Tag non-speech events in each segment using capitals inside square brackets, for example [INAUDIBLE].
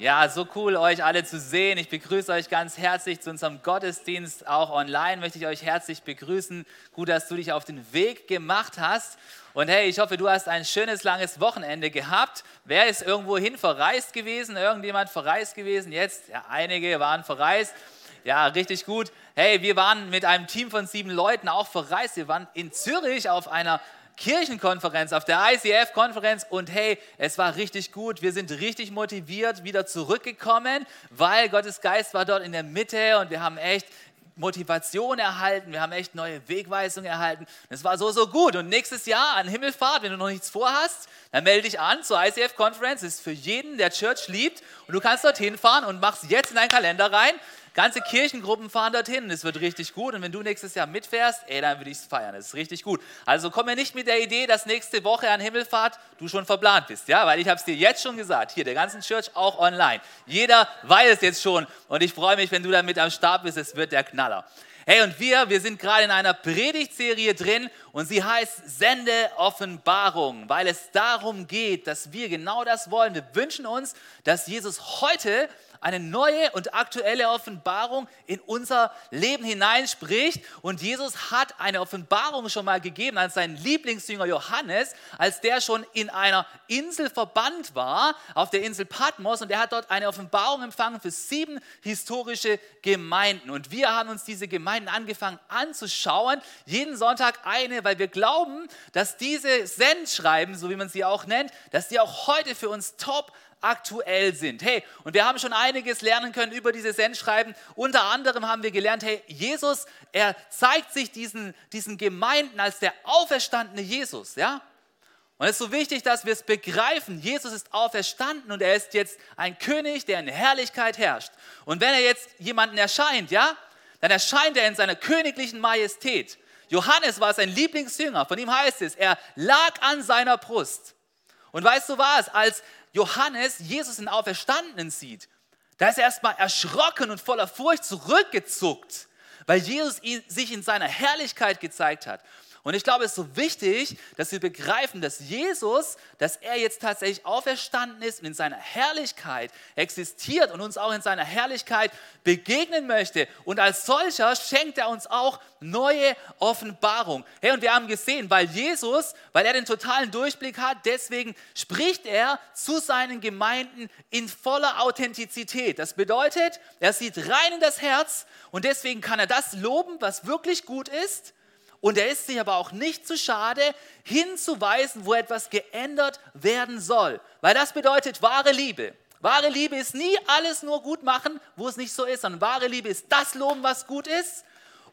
Ja, so cool, euch alle zu sehen. Ich begrüße euch ganz herzlich zu unserem Gottesdienst. Auch online möchte ich euch herzlich begrüßen. Gut, dass du dich auf den Weg gemacht hast. Und hey, ich hoffe, du hast ein schönes, langes Wochenende gehabt. Wer ist irgendwohin verreist gewesen? Irgendjemand verreist gewesen? Jetzt? Ja, einige waren verreist. Ja, richtig gut. Hey, wir waren mit einem Team von sieben Leuten auch verreist. Wir waren in Zürich auf einer Kirchenkonferenz, auf der ICF-Konferenz und hey, es war richtig gut. Wir sind richtig motiviert wieder zurückgekommen, weil Gottes Geist war dort in der Mitte und wir haben echt Motivation erhalten, wir haben echt neue Wegweisungen erhalten. Es war so, so gut. Und nächstes Jahr an Himmelfahrt, wenn du noch nichts vorhast, dann melde dich an zur ICF-Konferenz. ist für jeden, der Church liebt. Und du kannst dorthin fahren und machst jetzt in deinen Kalender rein. Ganze Kirchengruppen fahren dorthin es wird richtig gut. Und wenn du nächstes Jahr mitfährst, ey, dann würde ich es feiern. Das ist richtig gut. Also komm mir nicht mit der Idee, dass nächste Woche an Himmelfahrt du schon verplant bist. Ja, weil ich habe es dir jetzt schon gesagt. Hier, der ganzen Church auch online. Jeder weiß es jetzt schon. Und ich freue mich, wenn du damit am Start bist. Es wird der Knaller. Hey, und wir, wir sind gerade in einer Predigtserie drin und sie heißt Sende Offenbarung, weil es darum geht, dass wir genau das wollen. Wir wünschen uns, dass Jesus heute eine neue und aktuelle Offenbarung in unser Leben hineinspricht. Und Jesus hat eine Offenbarung schon mal gegeben an seinen Lieblingsjünger Johannes, als der schon in einer Insel verbannt war, auf der Insel Patmos. Und er hat dort eine Offenbarung empfangen für sieben historische Gemeinden. Und wir haben uns diese Gemeinden angefangen anzuschauen, jeden Sonntag eine, weil wir glauben, dass diese Sendschreiben, so wie man sie auch nennt, dass die auch heute für uns top aktuell sind. Hey, und wir haben schon einiges lernen können über diese Sendschreiben. Unter anderem haben wir gelernt, hey, Jesus, er zeigt sich diesen, diesen Gemeinden als der auferstandene Jesus, ja? Und es ist so wichtig, dass wir es begreifen. Jesus ist auferstanden und er ist jetzt ein König, der in Herrlichkeit herrscht. Und wenn er jetzt jemanden erscheint, ja, dann erscheint er in seiner königlichen Majestät. Johannes war sein Lieblingsjünger. Von ihm heißt es, er lag an seiner Brust. Und weißt du was? Als Johannes Jesus in Auferstandenen sieht, da ist er erstmal erschrocken und voller Furcht zurückgezuckt, weil Jesus sich in seiner Herrlichkeit gezeigt hat. Und ich glaube, es ist so wichtig, dass wir begreifen, dass Jesus, dass er jetzt tatsächlich auferstanden ist und in seiner Herrlichkeit existiert und uns auch in seiner Herrlichkeit begegnen möchte. Und als solcher schenkt er uns auch neue Offenbarung. Hey, und wir haben gesehen, weil Jesus, weil er den totalen Durchblick hat, deswegen spricht er zu seinen Gemeinden in voller Authentizität. Das bedeutet, er sieht rein in das Herz und deswegen kann er das loben, was wirklich gut ist und er ist sich aber auch nicht zu schade, hinzuweisen, wo etwas geändert werden soll. Weil das bedeutet wahre Liebe. Wahre Liebe ist nie alles nur gut machen, wo es nicht so ist, sondern wahre Liebe ist das loben, was gut ist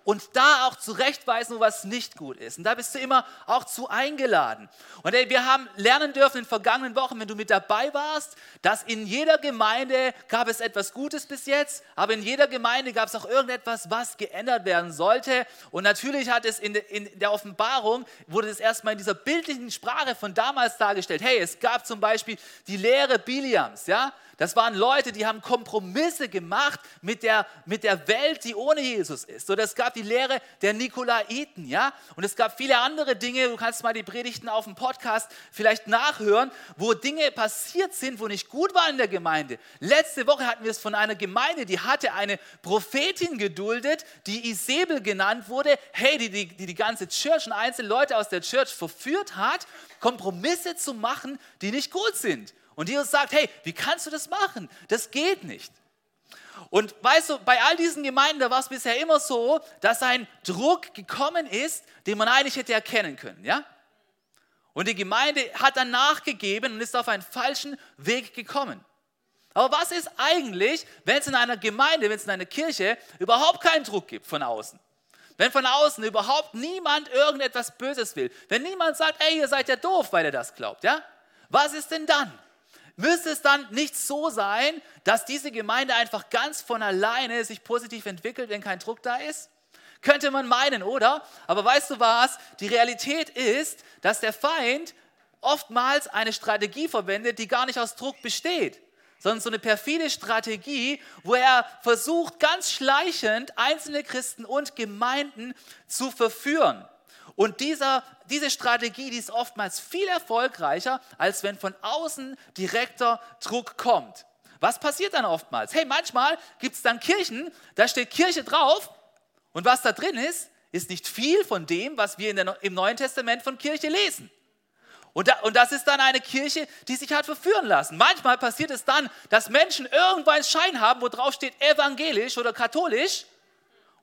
und da auch zurechtweisen, was nicht gut ist. Und da bist du immer auch zu eingeladen. Und ey, wir haben lernen dürfen in den vergangenen Wochen, wenn du mit dabei warst, dass in jeder Gemeinde gab es etwas Gutes bis jetzt, aber in jeder Gemeinde gab es auch irgendetwas, was geändert werden sollte. Und natürlich hat es in, in der Offenbarung, wurde es erstmal in dieser bildlichen Sprache von damals dargestellt. Hey, es gab zum Beispiel die Lehre Biliams, ja, das waren Leute, die haben Kompromisse gemacht mit der, mit der Welt, die ohne Jesus ist. Oder es gab die Lehre der Nikolaiten, ja. Und es gab viele andere Dinge. Du kannst mal die Predigten auf dem Podcast vielleicht nachhören, wo Dinge passiert sind, wo nicht gut waren in der Gemeinde. Letzte Woche hatten wir es von einer Gemeinde, die hatte eine Prophetin geduldet, die Isabel genannt wurde. Hey, die die, die, die ganze Church und einzelne Leute aus der Church verführt hat, Kompromisse zu machen, die nicht gut sind. Und Jesus sagt, hey, wie kannst du das machen? Das geht nicht. Und weißt du, bei all diesen Gemeinden, war es bisher immer so, dass ein Druck gekommen ist, den man eigentlich hätte erkennen können, ja? Und die Gemeinde hat dann nachgegeben und ist auf einen falschen Weg gekommen. Aber was ist eigentlich, wenn es in einer Gemeinde, wenn es in einer Kirche überhaupt keinen Druck gibt von außen? Wenn von außen überhaupt niemand irgendetwas Böses will, wenn niemand sagt, ey, ihr seid ja doof, weil ihr das glaubt, ja? Was ist denn dann? Müsste es dann nicht so sein, dass diese Gemeinde einfach ganz von alleine sich positiv entwickelt, wenn kein Druck da ist? Könnte man meinen, oder? Aber weißt du was? Die Realität ist, dass der Feind oftmals eine Strategie verwendet, die gar nicht aus Druck besteht, sondern so eine perfide Strategie, wo er versucht, ganz schleichend einzelne Christen und Gemeinden zu verführen. Und dieser, diese Strategie, die ist oftmals viel erfolgreicher, als wenn von außen direkter Druck kommt. Was passiert dann oftmals? Hey, manchmal gibt es dann Kirchen, da steht Kirche drauf und was da drin ist, ist nicht viel von dem, was wir der, im Neuen Testament von Kirche lesen. Und, da, und das ist dann eine Kirche, die sich hat verführen lassen. Manchmal passiert es dann, dass Menschen irgendwo einen Schein haben, wo drauf steht evangelisch oder katholisch.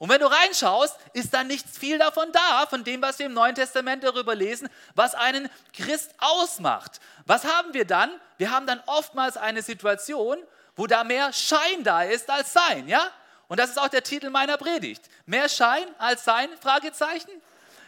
Und wenn du reinschaust, ist dann nicht viel davon da, von dem, was wir im Neuen Testament darüber lesen, was einen Christ ausmacht. Was haben wir dann? Wir haben dann oftmals eine Situation, wo da mehr Schein da ist als Sein, ja? Und das ist auch der Titel meiner Predigt. Mehr Schein als Sein? Fragezeichen.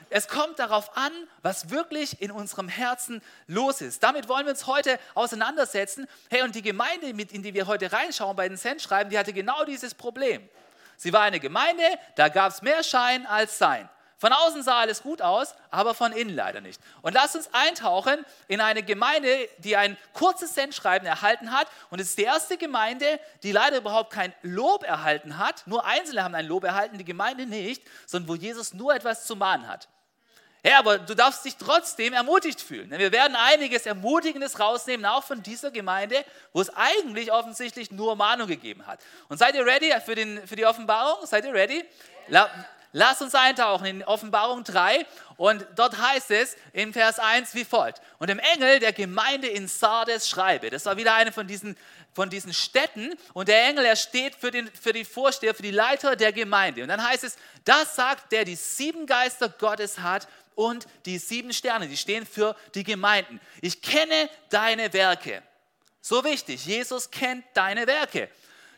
Es kommt darauf an, was wirklich in unserem Herzen los ist. Damit wollen wir uns heute auseinandersetzen. Hey, und die Gemeinde, in die wir heute reinschauen bei den Sendschreiben, die hatte genau dieses Problem. Sie war eine Gemeinde, da gab es mehr Schein als Sein. Von außen sah alles gut aus, aber von innen leider nicht. Und lasst uns eintauchen in eine Gemeinde, die ein kurzes Sendschreiben erhalten hat. Und es ist die erste Gemeinde, die leider überhaupt kein Lob erhalten hat. Nur Einzelne haben ein Lob erhalten, die Gemeinde nicht, sondern wo Jesus nur etwas zu mahnen hat. Ja, aber du darfst dich trotzdem ermutigt fühlen. Wir werden einiges Ermutigendes rausnehmen, auch von dieser Gemeinde, wo es eigentlich offensichtlich nur Mahnung gegeben hat. Und seid ihr ready für, den, für die Offenbarung? Seid ihr ready? La Lass uns eintauchen in Offenbarung 3 und dort heißt es im Vers 1 wie folgt. Und dem Engel der Gemeinde in Sardes schreibe. Das war wieder eine von diesen, von diesen Städten und der Engel, er steht für, den, für die Vorsteher, für die Leiter der Gemeinde. Und dann heißt es, das sagt der, die sieben Geister Gottes hat und die sieben Sterne, die stehen für die Gemeinden. Ich kenne deine Werke. So wichtig, Jesus kennt deine Werke.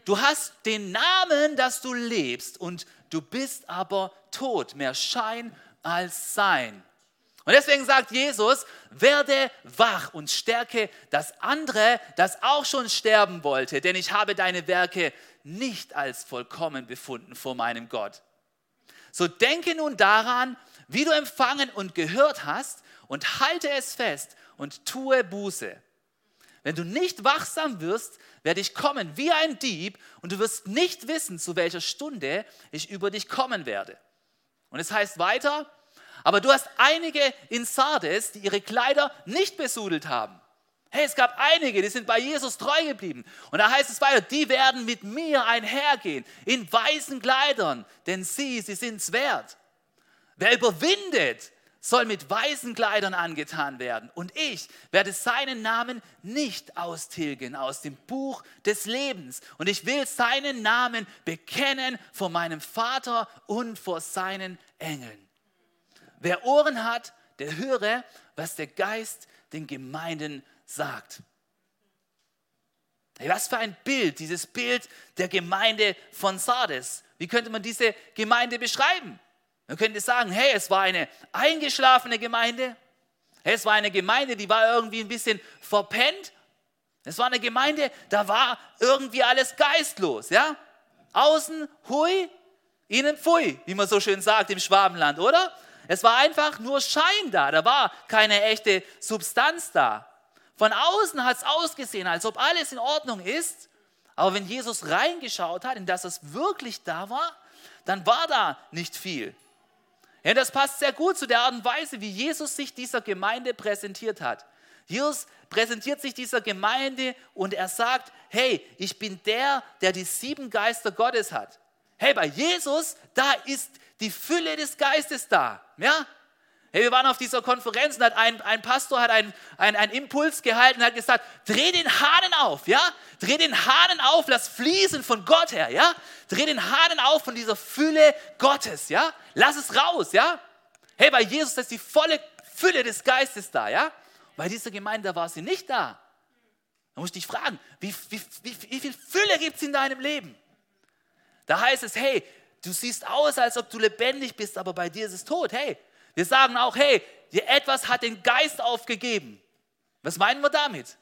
Du hast den Namen, dass du lebst und du bist aber tot, mehr Schein als Sein. Und deswegen sagt Jesus, werde wach und stärke das andere, das auch schon sterben wollte, denn ich habe deine Werke nicht als vollkommen befunden vor meinem Gott. So denke nun daran, wie du empfangen und gehört hast, und halte es fest und tue Buße. Wenn du nicht wachsam wirst, werde ich kommen wie ein Dieb und du wirst nicht wissen, zu welcher Stunde ich über dich kommen werde. Und es heißt weiter, aber du hast einige in Sardes, die ihre Kleider nicht besudelt haben. Hey, es gab einige, die sind bei Jesus treu geblieben. Und da heißt es weiter, die werden mit mir einhergehen in weißen Kleidern, denn sie, sie sind es wert. Wer überwindet, soll mit weißen Kleidern angetan werden. Und ich werde seinen Namen nicht austilgen aus dem Buch des Lebens. Und ich will seinen Namen bekennen vor meinem Vater und vor seinen Engeln. Wer Ohren hat, der höre, was der Geist den Gemeinden sagt. Hey, was für ein Bild, dieses Bild der Gemeinde von Sardes. Wie könnte man diese Gemeinde beschreiben? Man könnte sagen, hey, es war eine eingeschlafene Gemeinde. Es war eine Gemeinde, die war irgendwie ein bisschen verpennt. Es war eine Gemeinde, da war irgendwie alles geistlos, ja? Außen hui, innen pfui, wie man so schön sagt im Schwabenland, oder? Es war einfach nur Schein da, da war keine echte Substanz da. Von außen hat es ausgesehen, als ob alles in Ordnung ist, aber wenn Jesus reingeschaut hat, in das es wirklich da war, dann war da nicht viel. Ja, das passt sehr gut zu der Art und Weise, wie Jesus sich dieser Gemeinde präsentiert hat. Jesus präsentiert sich dieser Gemeinde und er sagt, hey, ich bin der, der die sieben Geister Gottes hat. Hey, bei Jesus, da ist die Fülle des Geistes da. Ja? Hey, wir waren auf dieser Konferenz und hat ein, ein Pastor hat einen ein Impuls gehalten und hat gesagt, dreh den Hahn auf, ja? Dreh den Hahn auf, lass fließen von Gott her, ja? Dreh den Hahn auf von dieser Fülle Gottes, ja? Lass es raus, ja? Hey, bei Jesus ist die volle Fülle des Geistes da, ja? Bei dieser Gemeinde war sie nicht da. Da muss ich dich fragen, wie, wie, wie, wie viel Fülle gibt es in deinem Leben? Da heißt es, hey, du siehst aus, als ob du lebendig bist, aber bei dir ist es tot. Hey, wir sagen auch, hey, etwas hat den Geist aufgegeben. Was meinen wir damit?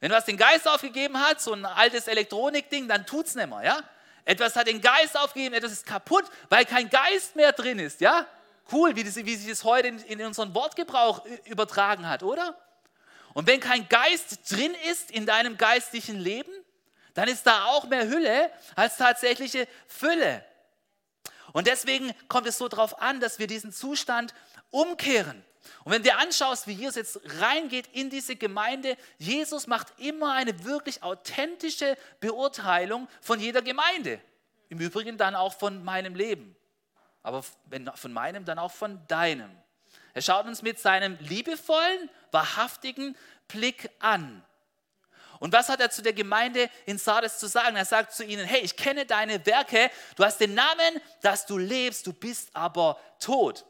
Wenn was den Geist aufgegeben hat, so ein altes Elektronikding, dann tut es nicht mehr, ja? Etwas hat den Geist aufgegeben, etwas ist kaputt, weil kein Geist mehr drin ist, ja? Cool, wie, das, wie sich das heute in, in unseren Wortgebrauch übertragen hat, oder? Und wenn kein Geist drin ist in deinem geistlichen Leben, dann ist da auch mehr Hülle als tatsächliche Fülle. Und deswegen kommt es so darauf an, dass wir diesen Zustand umkehren. Und wenn du anschaust, wie Jesus jetzt reingeht in diese Gemeinde, Jesus macht immer eine wirklich authentische Beurteilung von jeder Gemeinde. Im Übrigen dann auch von meinem Leben. Aber wenn von meinem, dann auch von deinem. Er schaut uns mit seinem liebevollen, wahrhaftigen Blick an. Und was hat er zu der Gemeinde in Sardes zu sagen? Er sagt zu ihnen, hey, ich kenne deine Werke, du hast den Namen, dass du lebst, du bist aber tot.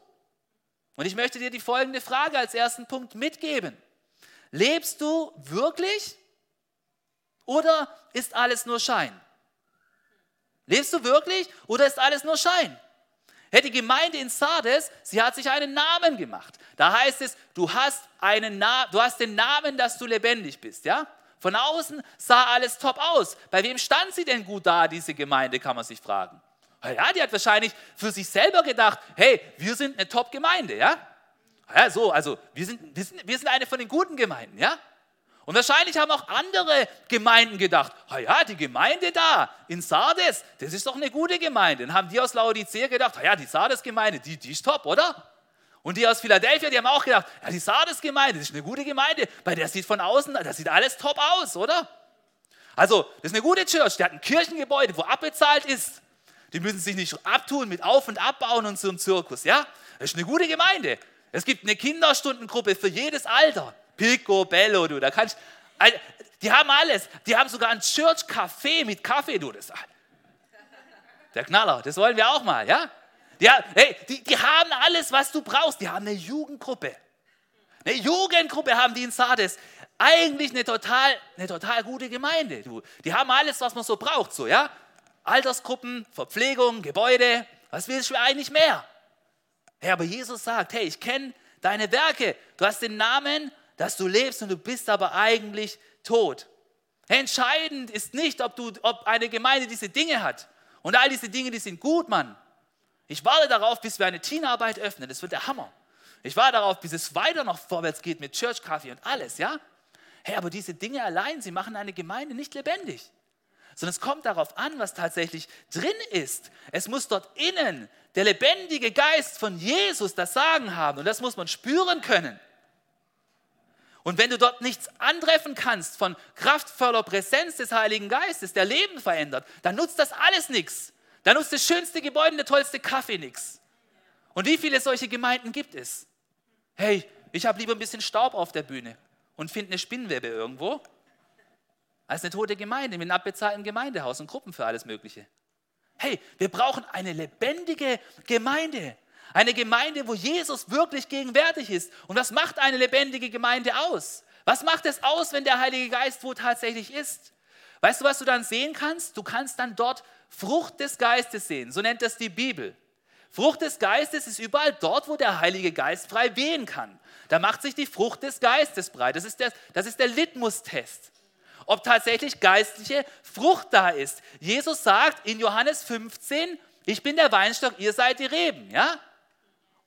Und ich möchte dir die folgende Frage als ersten Punkt mitgeben. Lebst du wirklich oder ist alles nur Schein? Lebst du wirklich oder ist alles nur Schein? Hey, die Gemeinde in Sardes, sie hat sich einen Namen gemacht. Da heißt es, du hast, einen Na du hast den Namen, dass du lebendig bist. Ja? Von außen sah alles top aus. Bei wem stand sie denn gut da, diese Gemeinde, kann man sich fragen. Ja, die hat wahrscheinlich für sich selber gedacht, hey, wir sind eine Top-Gemeinde, ja? Ja, so, also wir sind, wir, sind, wir sind eine von den guten Gemeinden, ja? Und wahrscheinlich haben auch andere Gemeinden gedacht, ja, die Gemeinde da in Sardes, das ist doch eine gute Gemeinde. Dann haben die aus Laodicea gedacht, ja, die Sardes-Gemeinde, die, die ist top, oder? Und die aus Philadelphia, die haben auch gedacht, ja, die Sardes-Gemeinde, das ist eine gute Gemeinde, bei der sieht von außen, das sieht alles top aus, oder? Also, das ist eine gute Church, die hat ein Kirchengebäude, wo abbezahlt ist. Die müssen sich nicht abtun mit Auf- und Abbauen und so einem Zirkus, ja? Das ist eine gute Gemeinde. Es gibt eine Kinderstundengruppe für jedes Alter. Pico, Bello, du, da kannst die haben alles. Die haben sogar ein Church Café mit Kaffee, du, das der Knaller, das wollen wir auch mal, ja? Ja, hey, die, die haben alles, was du brauchst. Die haben eine Jugendgruppe. Eine Jugendgruppe haben die in Sardes. Eigentlich eine total, eine total gute Gemeinde. Die haben alles, was man so braucht. So, ja? Altersgruppen, Verpflegung, Gebäude. Was willst du eigentlich mehr? Hey, aber Jesus sagt, hey, ich kenne deine Werke. Du hast den Namen, dass du lebst und du bist aber eigentlich tot. Entscheidend ist nicht, ob, du, ob eine Gemeinde diese Dinge hat. Und all diese Dinge, die sind gut, Mann. Ich warte darauf, bis wir eine Teamarbeit öffnen. Das wird der Hammer. Ich warte darauf, bis es weiter noch vorwärts geht mit Church Coffee und alles, ja? Hey, aber diese Dinge allein, sie machen eine Gemeinde nicht lebendig. Sondern es kommt darauf an, was tatsächlich drin ist. Es muss dort innen der lebendige Geist von Jesus das Sagen haben. Und das muss man spüren können. Und wenn du dort nichts antreffen kannst von kraftvoller Präsenz des Heiligen Geistes, der Leben verändert, dann nutzt das alles nichts. Dann nutzt das schönste Gebäude, der tollste Kaffee nichts. Und wie viele solche Gemeinden gibt es? Hey, ich habe lieber ein bisschen Staub auf der Bühne und finde eine Spinnwebe irgendwo, als eine tote Gemeinde mit einem abbezahlten Gemeindehaus und Gruppen für alles Mögliche. Hey, wir brauchen eine lebendige Gemeinde. Eine Gemeinde, wo Jesus wirklich gegenwärtig ist. Und was macht eine lebendige Gemeinde aus? Was macht es aus, wenn der Heilige Geist wo tatsächlich ist? Weißt du, was du dann sehen kannst? Du kannst dann dort Frucht des Geistes sehen. So nennt das die Bibel. Frucht des Geistes ist überall dort, wo der Heilige Geist frei wehen kann. Da macht sich die Frucht des Geistes breit. Das ist der, das ist der Litmus-Test. Ob tatsächlich geistliche Frucht da ist. Jesus sagt in Johannes 15, ich bin der Weinstock, ihr seid die Reben. Ja?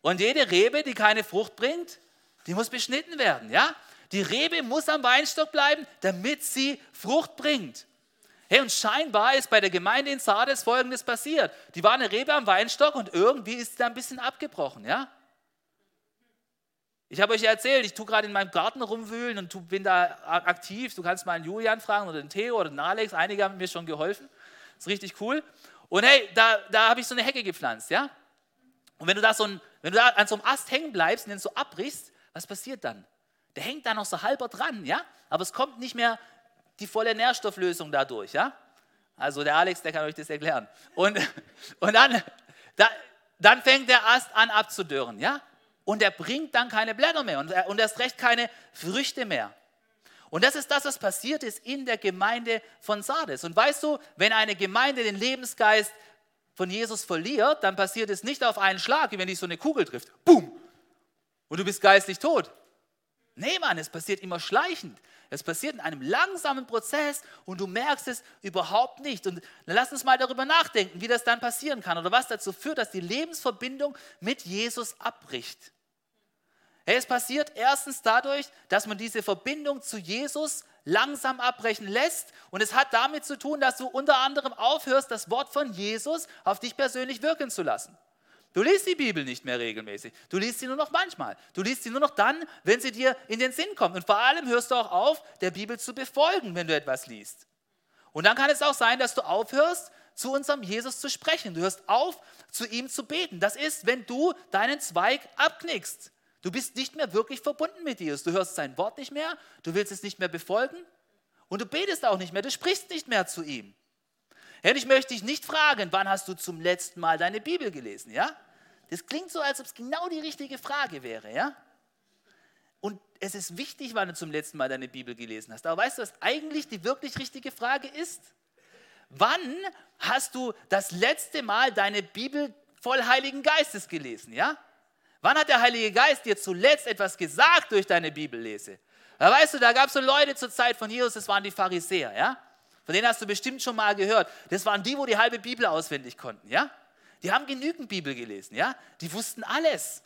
Und jede Rebe, die keine Frucht bringt, die muss beschnitten werden. Ja? Die Rebe muss am Weinstock bleiben, damit sie Frucht bringt. Hey, und scheinbar ist bei der Gemeinde in Sardes Folgendes passiert. Die war eine Rebe am Weinstock und irgendwie ist sie da ein bisschen abgebrochen, ja? Ich habe euch ja erzählt, ich tue gerade in meinem Garten rumwühlen und bin da aktiv. Du kannst mal einen Julian fragen oder den Theo oder den Alex. Einige haben mir schon geholfen. Das ist richtig cool. Und hey, da, da habe ich so eine Hecke gepflanzt, ja? Und wenn du, da so ein, wenn du da an so einem Ast hängen bleibst und den so abbrichst, was passiert dann? Der hängt da noch so halber dran, ja? Aber es kommt nicht mehr die volle Nährstofflösung dadurch, ja? Also der Alex, der kann euch das erklären. Und, und dann, da, dann fängt der Ast an abzudürren, ja? Und er bringt dann keine Blätter mehr und, und erst recht keine Früchte mehr. Und das ist das, was passiert ist in der Gemeinde von Sardes. Und weißt du, wenn eine Gemeinde den Lebensgeist von Jesus verliert, dann passiert es nicht auf einen Schlag, wie wenn dich so eine Kugel trifft. Boom! Und du bist geistlich tot. Nee, Mann, es passiert immer schleichend. Es passiert in einem langsamen Prozess und du merkst es überhaupt nicht. Und lass uns mal darüber nachdenken, wie das dann passieren kann oder was dazu führt, dass die Lebensverbindung mit Jesus abbricht. Es passiert erstens dadurch, dass man diese Verbindung zu Jesus langsam abbrechen lässt. Und es hat damit zu tun, dass du unter anderem aufhörst, das Wort von Jesus auf dich persönlich wirken zu lassen. Du liest die Bibel nicht mehr regelmäßig. Du liest sie nur noch manchmal. Du liest sie nur noch dann, wenn sie dir in den Sinn kommt. Und vor allem hörst du auch auf, der Bibel zu befolgen, wenn du etwas liest. Und dann kann es auch sein, dass du aufhörst, zu unserem Jesus zu sprechen. Du hörst auf, zu ihm zu beten. Das ist, wenn du deinen Zweig abknickst. Du bist nicht mehr wirklich verbunden mit Jesus. Du hörst sein Wort nicht mehr, du willst es nicht mehr befolgen und du betest auch nicht mehr, du sprichst nicht mehr zu ihm. Herr, ich möchte dich nicht fragen, wann hast du zum letzten Mal deine Bibel gelesen, ja? Das klingt so, als ob es genau die richtige Frage wäre, ja? Und es ist wichtig, wann du zum letzten Mal deine Bibel gelesen hast. Aber weißt du, was eigentlich die wirklich richtige Frage ist? Wann hast du das letzte Mal deine Bibel voll Heiligen Geistes gelesen, ja? Wann hat der Heilige Geist dir zuletzt etwas gesagt durch deine Bibellese? Da weißt du, da gab es so Leute zur Zeit von Jesus, das waren die Pharisäer, ja? Von denen hast du bestimmt schon mal gehört. Das waren die, wo die halbe Bibel auswendig konnten, ja? Die haben genügend Bibel gelesen, ja? Die wussten alles.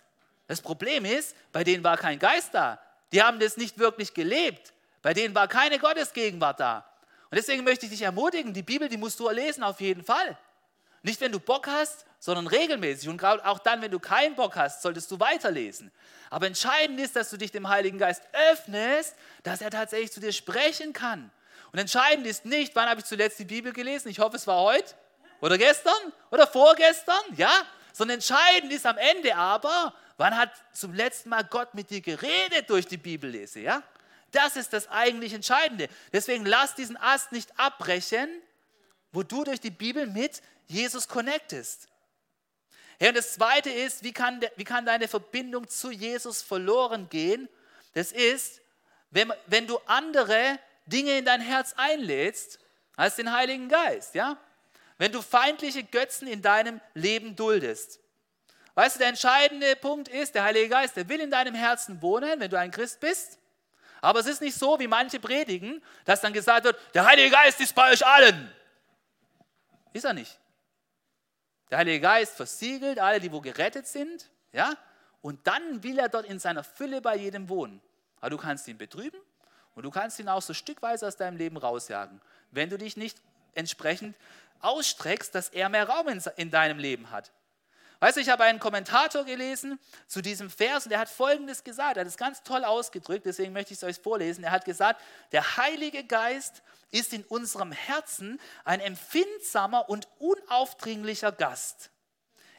Das Problem ist, bei denen war kein Geist da. Die haben das nicht wirklich gelebt. Bei denen war keine Gottesgegenwart da. Und deswegen möchte ich dich ermutigen, die Bibel, die musst du lesen auf jeden Fall. Nicht, wenn du Bock hast, sondern regelmäßig. Und auch dann, wenn du keinen Bock hast, solltest du weiterlesen. Aber entscheidend ist, dass du dich dem Heiligen Geist öffnest, dass er tatsächlich zu dir sprechen kann. Und entscheidend ist nicht, wann habe ich zuletzt die Bibel gelesen. Ich hoffe, es war heute oder gestern oder vorgestern, ja? Sondern entscheidend ist am Ende aber, wann hat zum letzten Mal Gott mit dir geredet durch die Bibellese, ja? Das ist das eigentlich Entscheidende. Deswegen lass diesen Ast nicht abbrechen, wo du durch die Bibel mit Jesus connectest. Ja, und das Zweite ist, wie kann, wie kann deine Verbindung zu Jesus verloren gehen? Das ist, wenn, wenn du andere Dinge in dein Herz einlädst, als den Heiligen Geist. Ja? Wenn du feindliche Götzen in deinem Leben duldest. Weißt du, der entscheidende Punkt ist, der Heilige Geist, der will in deinem Herzen wohnen, wenn du ein Christ bist. Aber es ist nicht so, wie manche predigen, dass dann gesagt wird, der Heilige Geist ist bei euch allen. Ist er nicht. Der Heilige Geist versiegelt alle, die wo gerettet sind, ja, und dann will er dort in seiner Fülle bei jedem wohnen. Aber du kannst ihn betrüben und du kannst ihn auch so stückweise aus deinem Leben rausjagen, wenn du dich nicht entsprechend ausstreckst, dass er mehr Raum in, in deinem Leben hat. Weißt du, ich habe einen Kommentator gelesen zu diesem Vers und der hat Folgendes gesagt. Er hat es ganz toll ausgedrückt, deswegen möchte ich es euch vorlesen. Er hat gesagt, der Heilige Geist ist in unserem Herzen ein empfindsamer und unaufdringlicher Gast.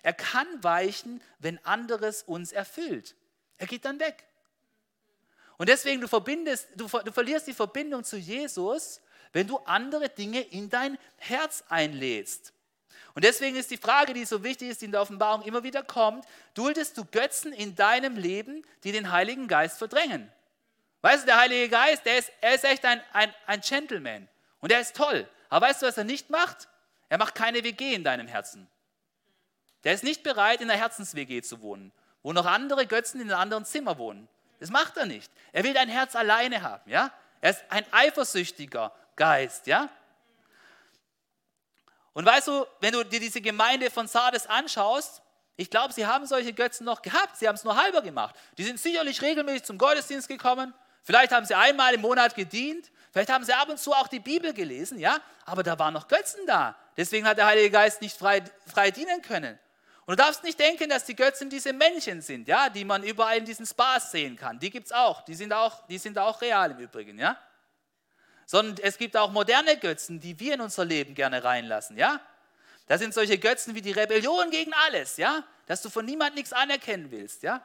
Er kann weichen, wenn anderes uns erfüllt. Er geht dann weg. Und deswegen, du, verbindest, du, du verlierst die Verbindung zu Jesus, wenn du andere Dinge in dein Herz einlädst. Und deswegen ist die Frage, die so wichtig ist, die in der Offenbarung immer wieder kommt, duldest du Götzen in deinem Leben, die den Heiligen Geist verdrängen? Weißt du, der Heilige Geist, der ist, er ist echt ein, ein, ein Gentleman und er ist toll. Aber weißt du, was er nicht macht? Er macht keine WG in deinem Herzen. Der ist nicht bereit, in der Herzens-WG zu wohnen, wo noch andere Götzen in einem anderen Zimmer wohnen. Das macht er nicht. Er will dein Herz alleine haben, ja? Er ist ein eifersüchtiger Geist, ja? Und weißt du, wenn du dir diese Gemeinde von Sardes anschaust, ich glaube, sie haben solche Götzen noch gehabt, sie haben es nur halber gemacht. Die sind sicherlich regelmäßig zum Gottesdienst gekommen, vielleicht haben sie einmal im Monat gedient, vielleicht haben sie ab und zu auch die Bibel gelesen, ja, aber da waren noch Götzen da. Deswegen hat der Heilige Geist nicht frei, frei dienen können. Und du darfst nicht denken, dass die Götzen diese Männchen sind, ja, die man überall in diesen Spas sehen kann. Die gibt es auch. Die sind auch, die sind auch real im Übrigen, ja sondern es gibt auch moderne Götzen, die wir in unser Leben gerne reinlassen, ja? Das sind solche Götzen wie die Rebellion gegen alles, ja? Dass du von niemandem nichts anerkennen willst, ja?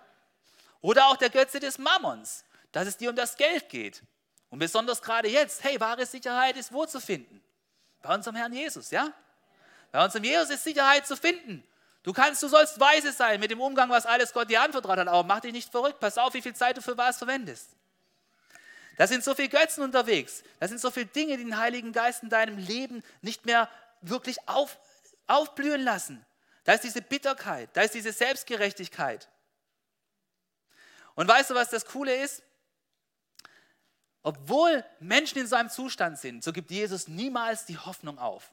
Oder auch der Götze des Mammons, dass es dir um das Geld geht. Und besonders gerade jetzt, hey, wahre Sicherheit ist wo zu finden? Bei unserem Herrn Jesus, ja? Bei unserem Jesus ist Sicherheit zu finden. Du kannst, du sollst weise sein mit dem Umgang, was alles Gott dir anvertraut hat, aber mach dich nicht verrückt. Pass auf, wie viel Zeit du für was verwendest. Da sind so viele Götzen unterwegs. Da sind so viele Dinge, die den Heiligen Geist in deinem Leben nicht mehr wirklich auf, aufblühen lassen. Da ist diese Bitterkeit, da ist diese Selbstgerechtigkeit. Und weißt du, was das Coole ist? Obwohl Menschen in so einem Zustand sind, so gibt Jesus niemals die Hoffnung auf.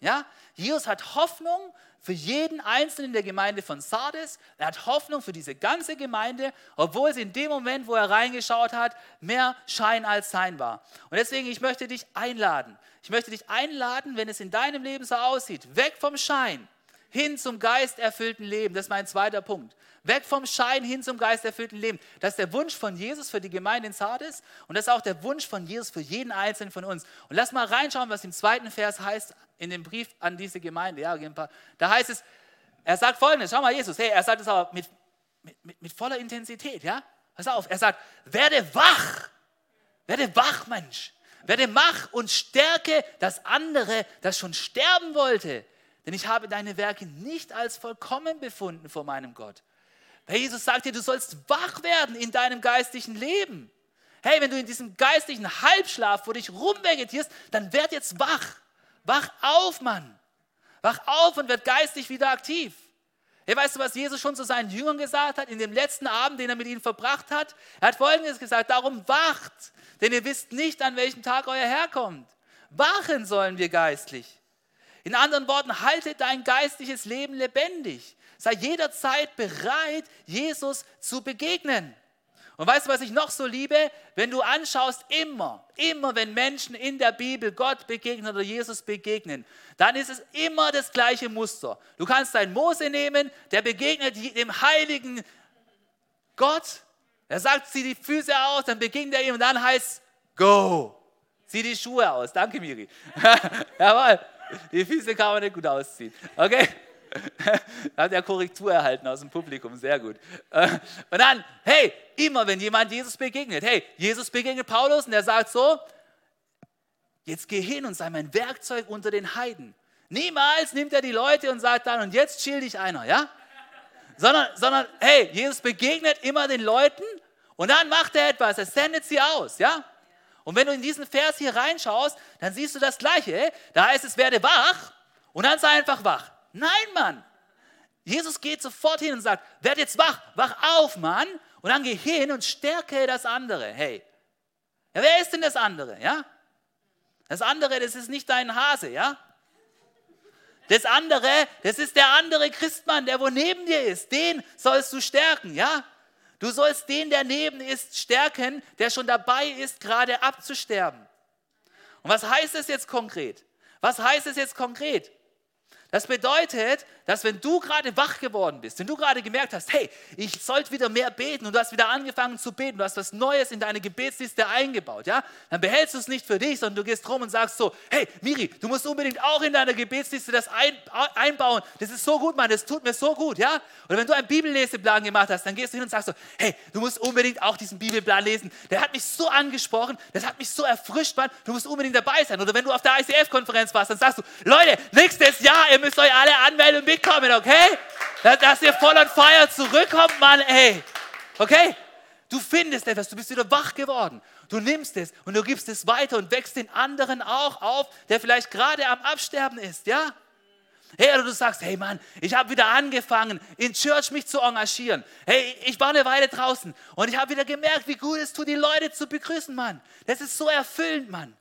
Ja? Jesus hat Hoffnung für jeden Einzelnen der Gemeinde von Sardes. Er hat Hoffnung für diese ganze Gemeinde, obwohl sie in dem Moment, wo er reingeschaut hat, mehr Schein als Sein war. Und deswegen, ich möchte dich einladen. Ich möchte dich einladen, wenn es in deinem Leben so aussieht, weg vom Schein hin zum geisterfüllten Leben. Das ist mein zweiter Punkt. Weg vom Schein hin zum geisterfüllten Leben. Das ist der Wunsch von Jesus für die Gemeinde in Sardes und das ist auch der Wunsch von Jesus für jeden Einzelnen von uns. Und lass mal reinschauen, was im zweiten Vers heißt in dem Brief an diese Gemeinde. Ja, da heißt es, er sagt folgendes, schau mal Jesus, hey, er sagt es aber mit, mit, mit, voller Intensität, ja? Pass auf, er sagt, werde wach, werde wach, Mensch, werde wach und stärke das andere, das schon sterben wollte. Denn ich habe deine Werke nicht als vollkommen befunden vor meinem Gott. Herr Jesus sagt dir, du sollst wach werden in deinem geistlichen Leben. Hey, wenn du in diesem geistlichen Halbschlaf vor dich rumvegetierst, dann werd jetzt wach. Wach auf, Mann. Wach auf und werd geistig wieder aktiv. Hey, weißt du, was Jesus schon zu seinen Jüngern gesagt hat, in dem letzten Abend, den er mit ihnen verbracht hat? Er hat Folgendes gesagt, darum wacht, denn ihr wisst nicht, an welchem Tag euer Herr kommt. Wachen sollen wir geistlich. In anderen Worten, halte dein geistliches Leben lebendig. Sei jederzeit bereit, Jesus zu begegnen. Und weißt du, was ich noch so liebe? Wenn du anschaust, immer, immer, wenn Menschen in der Bibel Gott begegnen oder Jesus begegnen, dann ist es immer das gleiche Muster. Du kannst deinen Mose nehmen, der begegnet dem heiligen Gott, er sagt, zieh die Füße aus, dann begegnet er ihm und dann heißt go. Zieh die Schuhe aus. Danke, Miri. [LAUGHS] Jawohl. Die Füße kann man nicht gut ausziehen. Okay? [LAUGHS] Hat er Korrektur erhalten aus dem Publikum, sehr gut. Äh, und dann, hey, immer wenn jemand Jesus begegnet, hey, Jesus begegnet Paulus und er sagt so, jetzt geh hin und sei mein Werkzeug unter den Heiden. Niemals nimmt er die Leute und sagt dann, und jetzt chill dich einer, ja? Sondern, sondern, hey, Jesus begegnet immer den Leuten und dann macht er etwas, er sendet sie aus, ja? Und wenn du in diesen Vers hier reinschaust, dann siehst du das Gleiche. Da heißt es, werde wach und dann sei einfach wach. Nein, Mann. Jesus geht sofort hin und sagt, werde jetzt wach, wach auf, Mann. Und dann geh hin und stärke das andere. Hey, ja, wer ist denn das andere? Ja? Das andere, das ist nicht dein Hase, ja? Das andere, das ist der andere Christmann, der wo neben dir ist. Den sollst du stärken, ja? Du sollst den, der neben ist, stärken, der schon dabei ist, gerade abzusterben. Und was heißt es jetzt konkret? Was heißt es jetzt konkret? Das bedeutet, dass wenn du gerade wach geworden bist, wenn du gerade gemerkt hast, hey, ich sollte wieder mehr beten und du hast wieder angefangen zu beten, du hast was Neues in deine Gebetsliste eingebaut, ja, dann behältst du es nicht für dich, sondern du gehst rum und sagst so, hey, Miri, du musst unbedingt auch in deiner Gebetsliste das ein, einbauen. Das ist so gut, Mann, das tut mir so gut, ja. Oder wenn du einen Bibelleseplan gemacht hast, dann gehst du hin und sagst so, hey, du musst unbedingt auch diesen Bibelplan lesen. Der hat mich so angesprochen, das hat mich so erfrischt, Mann, du musst unbedingt dabei sein. Oder wenn du auf der ICF-Konferenz warst, dann sagst du, Leute, nächstes Jahr, ihr müsst euch alle anmelden und mitkommen, okay? Dass ihr voll on fire zurückkommt, Mann, ey. Okay? Du findest etwas, du bist wieder wach geworden. Du nimmst es und du gibst es weiter und wächst den anderen auch auf, der vielleicht gerade am Absterben ist, ja? Hey, oder du sagst, hey Mann, ich habe wieder angefangen, in Church mich zu engagieren. Hey, ich war eine Weile draußen und ich habe wieder gemerkt, wie gut es tut, die Leute zu begrüßen, Mann. Das ist so erfüllend, Mann.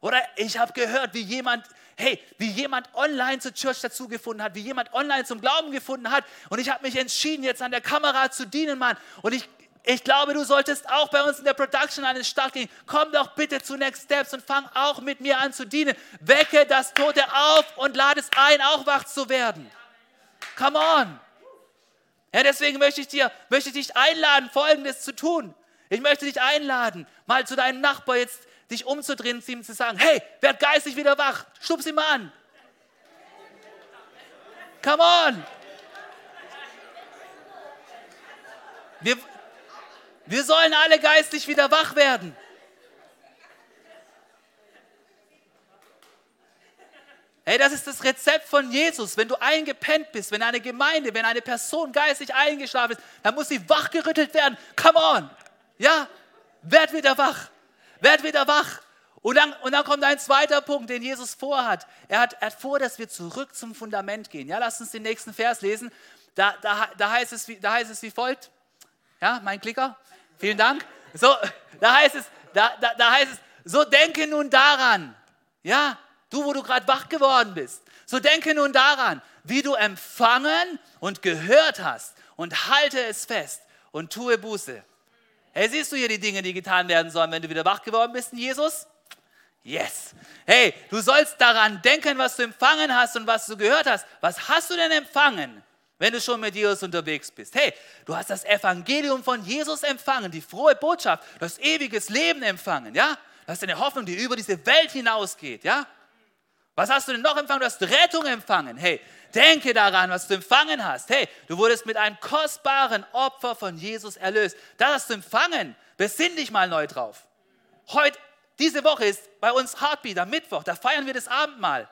Oder ich habe gehört, wie jemand, hey, wie jemand online zur Church dazugefunden hat, wie jemand online zum Glauben gefunden hat. Und ich habe mich entschieden, jetzt an der Kamera zu dienen, Mann. Und ich, ich glaube, du solltest auch bei uns in der Production an den Start gehen. Komm doch bitte zu Next Steps und fang auch mit mir an zu dienen. Wecke das Tote auf und lade es ein, auch wach zu werden. Come on. Ja, deswegen möchte ich, dir, möchte ich dich einladen, Folgendes zu tun. Ich möchte dich einladen, mal zu deinem Nachbar jetzt dich umzudrehen und ihm zu sagen, hey, werd geistig wieder wach, schub sie mal an. Come on. Wir, wir sollen alle geistig wieder wach werden. Hey, das ist das Rezept von Jesus. Wenn du eingepennt bist, wenn eine Gemeinde, wenn eine Person geistig eingeschlafen ist, dann muss sie wachgerüttelt werden. Come on. Ja, werd wieder wach. Werd wieder wach. Und dann, und dann kommt ein zweiter Punkt, den Jesus vorhat. Er hat, er hat vor, dass wir zurück zum Fundament gehen. Ja, lasst uns den nächsten Vers lesen. Da, da, da, heißt, es, da heißt es wie folgt. Ja, mein Klicker. Vielen Dank. So, da heißt es, da, da, da heißt es, so denke nun daran. Ja, Du, wo du gerade wach geworden bist. So denke nun daran, wie du empfangen und gehört hast und halte es fest und tue Buße. Hey, siehst du hier die Dinge, die getan werden sollen, wenn du wieder wach geworden bist in Jesus? Yes. Hey, du sollst daran denken, was du empfangen hast und was du gehört hast. Was hast du denn empfangen, wenn du schon mit Jesus unterwegs bist? Hey, du hast das Evangelium von Jesus empfangen, die frohe Botschaft, das ewiges Leben empfangen, ja? Das ist eine Hoffnung, die über diese Welt hinausgeht, ja? Was hast du denn noch empfangen? Du hast Rettung empfangen. Hey, denke daran, was du empfangen hast. Hey, du wurdest mit einem kostbaren Opfer von Jesus erlöst. Das hast du empfangen. Besinn dich mal neu drauf. Heute, diese Woche ist bei uns Heartbeat am Mittwoch. Da feiern wir das Abendmahl.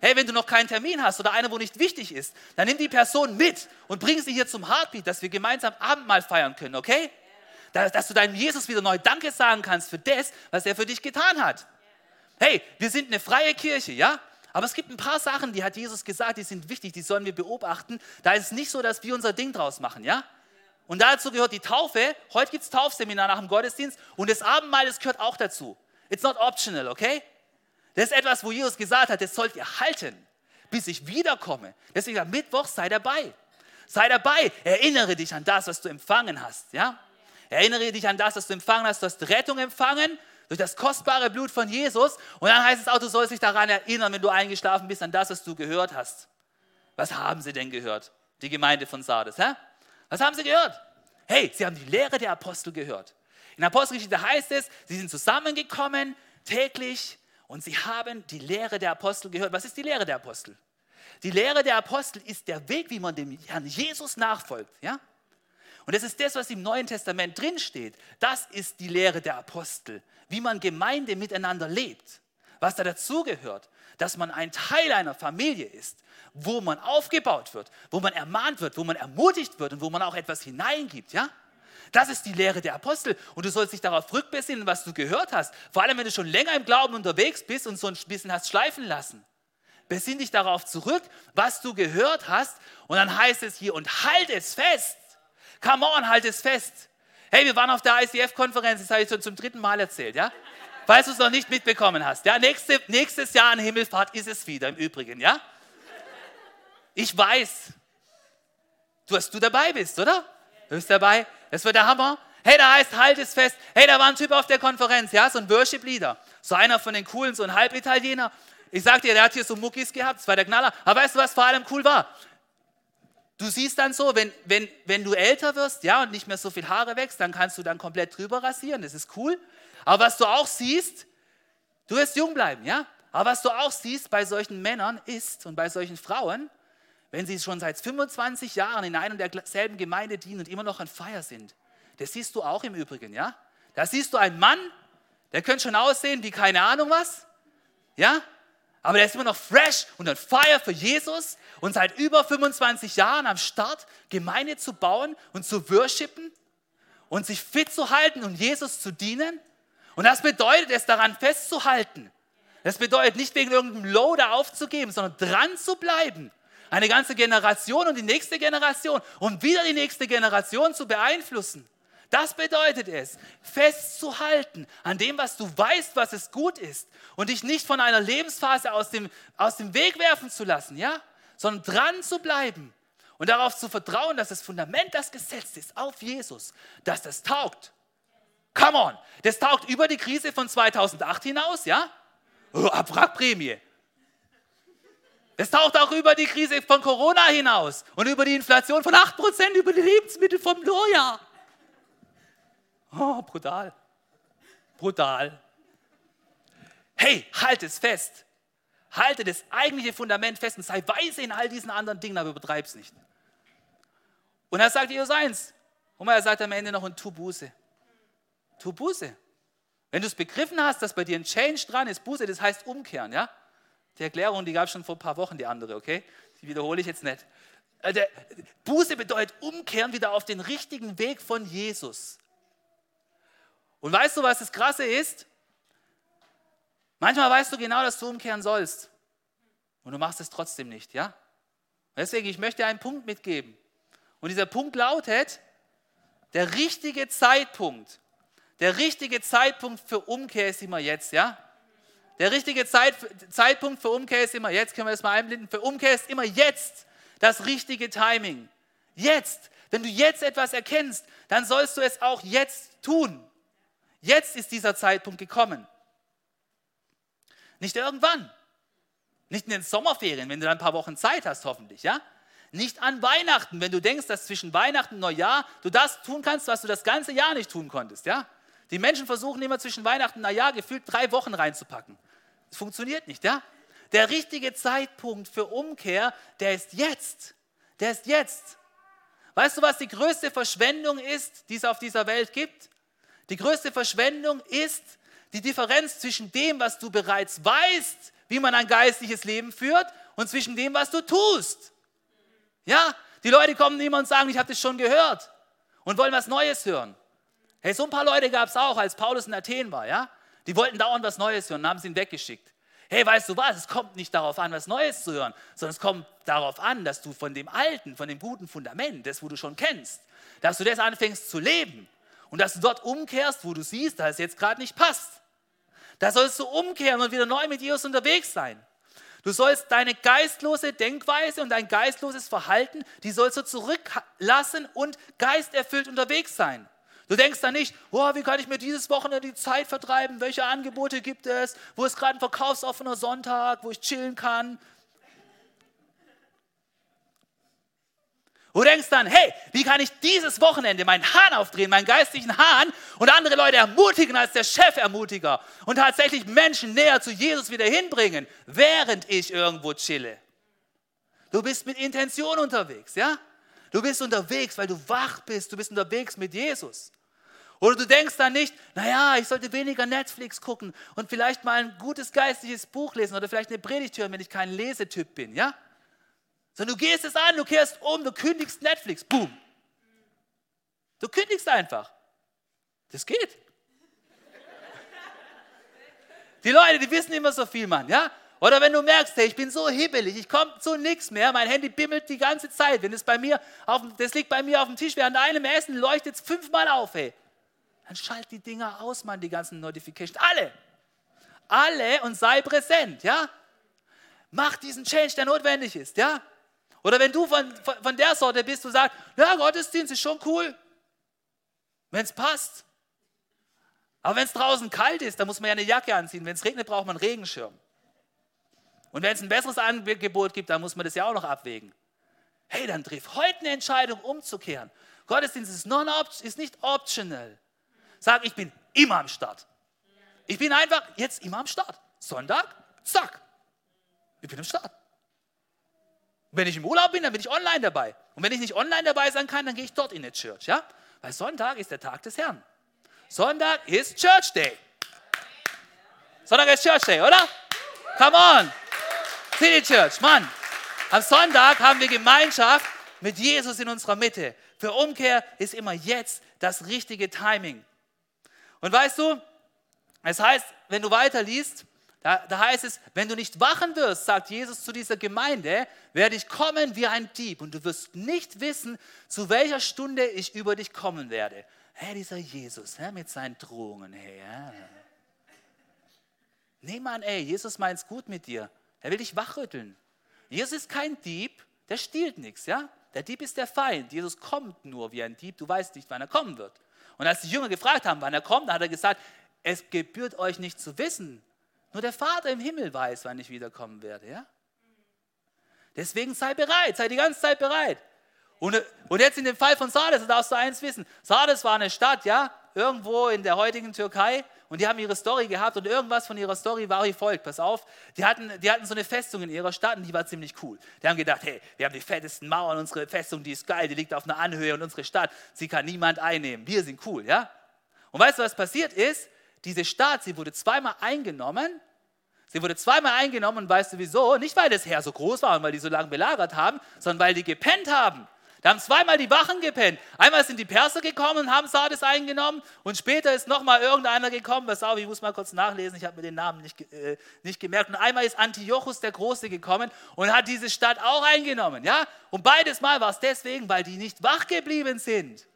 Hey, wenn du noch keinen Termin hast oder einer, wo nicht wichtig ist, dann nimm die Person mit und bring sie hier zum Heartbeat, dass wir gemeinsam Abendmahl feiern können, okay? Dass du deinem Jesus wieder neu Danke sagen kannst für das, was er für dich getan hat. Hey, wir sind eine freie Kirche, ja? Aber es gibt ein paar Sachen, die hat Jesus gesagt, die sind wichtig, die sollen wir beobachten. Da ist es nicht so, dass wir unser Ding draus machen, ja? Und dazu gehört die Taufe. Heute gibt es Taufseminar nach dem Gottesdienst und das Abendmahl, das gehört auch dazu. It's not optional, okay? Das ist etwas, wo Jesus gesagt hat, das sollt ihr halten, bis ich wiederkomme. Deswegen am Mittwoch sei dabei. Sei dabei. Erinnere dich an das, was du empfangen hast, ja? Erinnere dich an das, was du empfangen hast. Du hast Rettung empfangen durch das kostbare Blut von Jesus. Und dann heißt es auch, du sollst dich daran erinnern, wenn du eingeschlafen bist, an das, was du gehört hast. Was haben sie denn gehört? Die Gemeinde von Sardes. Hä? Was haben sie gehört? Hey, sie haben die Lehre der Apostel gehört. In Apostelgeschichte heißt es, sie sind zusammengekommen täglich und sie haben die Lehre der Apostel gehört. Was ist die Lehre der Apostel? Die Lehre der Apostel ist der Weg, wie man dem Herrn Jesus nachfolgt. Ja? Und das ist das, was im Neuen Testament drinsteht. Das ist die Lehre der Apostel, wie man Gemeinde miteinander lebt. Was da dazugehört, dass man ein Teil einer Familie ist, wo man aufgebaut wird, wo man ermahnt wird, wo man ermutigt wird und wo man auch etwas hineingibt, ja? Das ist die Lehre der Apostel. Und du sollst dich darauf rückbesinnen, was du gehört hast. Vor allem, wenn du schon länger im Glauben unterwegs bist und so ein bisschen hast schleifen lassen. Besinn dich darauf zurück, was du gehört hast. Und dann heißt es hier, und halt es fest. Come on, halt es fest. Hey, wir waren auf der ICF-Konferenz, das habe ich schon zum dritten Mal erzählt, ja? Falls du es noch nicht mitbekommen hast, ja? Nächste, nächstes Jahr an Himmelfahrt ist es wieder im Übrigen, ja? Ich weiß, dass du dabei bist, oder? Du bist dabei? Das wird der Hammer. Hey, da heißt, halt es fest. Hey, da war ein Typ auf der Konferenz, ja, so ein Worship-Leader. So einer von den coolen, so ein Halbitaliener. Ich sag dir, der hat hier so Muckis gehabt, das war der Knaller. Aber weißt du, was vor allem cool war? Du siehst dann so, wenn, wenn, wenn du älter wirst, ja, und nicht mehr so viel Haare wächst, dann kannst du dann komplett drüber rasieren, das ist cool. Aber was du auch siehst, du wirst jung bleiben, ja. Aber was du auch siehst bei solchen Männern ist und bei solchen Frauen, wenn sie schon seit 25 Jahren in einer und derselben Gemeinde dienen und immer noch an Feier sind, das siehst du auch im Übrigen, ja. Da siehst du einen Mann, der könnte schon aussehen wie keine Ahnung was, ja, aber der ist immer noch fresh und on fire für Jesus und seit über 25 Jahren am Start, Gemeinde zu bauen und zu worshipen und sich fit zu halten und Jesus zu dienen. Und das bedeutet es, daran festzuhalten. Das bedeutet nicht wegen irgendeinem Low da aufzugeben, sondern dran zu bleiben. Eine ganze Generation und die nächste Generation und wieder die nächste Generation zu beeinflussen. Das bedeutet es, festzuhalten an dem, was du weißt, was es gut ist und dich nicht von einer Lebensphase aus dem, aus dem Weg werfen zu lassen, ja? sondern dran zu bleiben und darauf zu vertrauen, dass das Fundament, das gesetzt ist auf Jesus, dass das taugt. Come on, das taugt über die Krise von 2008 hinaus, ja? Oh, Abwrackprämie. Es taucht auch über die Krise von Corona hinaus und über die Inflation von 8%, über die Lebensmittel vom Neujahr. Oh, brutal. Brutal. Hey, halt es fest. Halte das eigentliche Fundament fest und sei weise in all diesen anderen Dingen, aber übertreib es nicht. Und er sagt Jesus eins. Und er sagt am Ende noch ein Tu Buße. Tu Buße. Wenn du es begriffen hast, dass bei dir ein Change dran ist, Buße, das heißt umkehren, ja? Die Erklärung, die gab es schon vor ein paar Wochen, die andere, okay? Die wiederhole ich jetzt nicht. Also, Buße bedeutet umkehren wieder auf den richtigen Weg von Jesus. Und weißt du, was das Krasse ist? Manchmal weißt du genau, dass du umkehren sollst. Und du machst es trotzdem nicht, ja? Deswegen, ich möchte einen Punkt mitgeben. Und dieser Punkt lautet, der richtige Zeitpunkt, der richtige Zeitpunkt für Umkehr ist immer jetzt, ja? Der richtige Zeit, Zeitpunkt für Umkehr ist immer, jetzt können wir das mal einblenden, für Umkehr ist immer jetzt das richtige Timing. Jetzt. Wenn du jetzt etwas erkennst, dann sollst du es auch jetzt tun. Jetzt ist dieser Zeitpunkt gekommen. Nicht irgendwann. Nicht in den Sommerferien, wenn du dann ein paar Wochen Zeit hast, hoffentlich, ja? Nicht an Weihnachten, wenn du denkst, dass zwischen Weihnachten und Neujahr du das tun kannst, was du das ganze Jahr nicht tun konntest, ja? Die Menschen versuchen immer zwischen Weihnachten und Neujahr gefühlt drei Wochen reinzupacken. Es funktioniert nicht, ja? Der richtige Zeitpunkt für Umkehr, der ist jetzt. Der ist jetzt. Weißt du, was die größte Verschwendung ist, die es auf dieser Welt gibt? Die größte Verschwendung ist die Differenz zwischen dem, was du bereits weißt, wie man ein geistliches Leben führt, und zwischen dem, was du tust. Ja, die Leute kommen immer und sagen, ich habe das schon gehört und wollen was Neues hören. Hey, so ein paar Leute gab es auch, als Paulus in Athen war, ja? Die wollten dauernd was Neues hören und haben sie ihn weggeschickt. Hey, weißt du was? Es kommt nicht darauf an, was Neues zu hören, sondern es kommt darauf an, dass du von dem Alten, von dem guten Fundament, das, wo du schon kennst, dass du das anfängst zu leben und dass du dort umkehrst, wo du siehst, dass es jetzt gerade nicht passt. Da sollst du umkehren und wieder neu mit Jesus unterwegs sein. Du sollst deine geistlose Denkweise und dein geistloses Verhalten, die sollst du zurücklassen und geisterfüllt unterwegs sein. Du denkst dann nicht, oh, wie kann ich mir dieses Wochenende die Zeit vertreiben? Welche Angebote gibt es? Wo ist gerade ein verkaufsoffener Sonntag, wo ich chillen kann? Du denkst dann, hey, wie kann ich dieses Wochenende meinen Hahn aufdrehen, meinen geistlichen Hahn und andere Leute ermutigen als der Chefermutiger und tatsächlich Menschen näher zu Jesus wieder hinbringen, während ich irgendwo chille. Du bist mit Intention unterwegs, ja? Du bist unterwegs, weil du wach bist. Du bist unterwegs mit Jesus. Oder du denkst dann nicht, naja, ich sollte weniger Netflix gucken und vielleicht mal ein gutes geistliches Buch lesen oder vielleicht eine Predigt hören, wenn ich kein Lesetyp bin, ja? Sondern du gehst es an, du kehrst um, du kündigst Netflix, boom. Du kündigst einfach. Das geht. Die Leute, die wissen immer so viel, Mann, ja? Oder wenn du merkst, hey, ich bin so hibbelig, ich komme zu nichts mehr, mein Handy bimmelt die ganze Zeit. Wenn es bei mir auf, das liegt bei mir auf dem Tisch während einem Essen, leuchtet es fünfmal auf, hey. Dann schalt die Dinger aus, Mann, die ganzen Notifications. Alle. Alle und sei präsent, ja? Mach diesen Change, der notwendig ist, ja? Oder wenn du von, von, der Sorte bist, du sagst, ja, Gottesdienst ist schon cool, wenn es passt. Aber wenn es draußen kalt ist, dann muss man ja eine Jacke anziehen. Wenn es regnet, braucht man einen Regenschirm. Und wenn es ein besseres Angebot gibt, dann muss man das ja auch noch abwägen. Hey, dann triff heute eine Entscheidung, umzukehren. Gottesdienst ist, non ist nicht optional. Sag, ich bin immer am Start. Ich bin einfach jetzt immer am Start. Sonntag, zack. Ich bin am Start. Wenn ich im Urlaub bin, dann bin ich online dabei. Und wenn ich nicht online dabei sein kann, dann gehe ich dort in die Church. Ja? Weil Sonntag ist der Tag des Herrn. Sonntag ist Church Day. Sonntag ist Church Day, oder? Come on. City Church, Mann. Am Sonntag haben wir Gemeinschaft mit Jesus in unserer Mitte. Für Umkehr ist immer jetzt das richtige Timing. Und weißt du, es heißt, wenn du weiterliest, da, da heißt es, wenn du nicht wachen wirst, sagt Jesus zu dieser Gemeinde, werde ich kommen wie ein Dieb und du wirst nicht wissen, zu welcher Stunde ich über dich kommen werde. Hey, dieser Jesus hey, mit seinen Drohungen, hey. Ja. Nee, Mann, ey, Jesus meint es gut mit dir. Er will dich wachrütteln. Jesus ist kein Dieb, der stiehlt nichts, ja? Der Dieb ist der Feind. Jesus kommt nur wie ein Dieb, du weißt nicht, wann er kommen wird. Und als die Jünger gefragt haben, wann er kommt, hat er gesagt, es gebührt euch nicht zu wissen. Nur der Vater im Himmel weiß, wann ich wiederkommen werde, ja? Deswegen sei bereit, sei die ganze Zeit bereit. Und, und jetzt in dem Fall von Sardes, darfst du eins wissen. Sardes war eine Stadt, ja, irgendwo in der heutigen Türkei und die haben ihre Story gehabt und irgendwas von ihrer Story war wie folgt. Pass auf, die hatten, die hatten so eine Festung in ihrer Stadt und die war ziemlich cool. Die haben gedacht, hey, wir haben die fettesten Mauern, unsere Festung, die ist geil, die liegt auf einer Anhöhe und unsere Stadt, sie kann niemand einnehmen. Wir sind cool, ja? Und weißt du, was passiert ist? Diese Stadt, sie wurde zweimal eingenommen. Sie wurde zweimal eingenommen und weißt du wieso? Nicht, weil das Heer so groß war und weil die so lange belagert haben, sondern weil die gepennt haben. Da haben zweimal die Wachen gepennt. Einmal sind die Perser gekommen und haben Sardes eingenommen und später ist nochmal irgendeiner gekommen. Pass auf, ich muss mal kurz nachlesen, ich habe mir den Namen nicht, äh, nicht gemerkt. Und einmal ist Antiochus der Große gekommen und hat diese Stadt auch eingenommen. Ja? Und beides Mal war es deswegen, weil die nicht wach geblieben sind.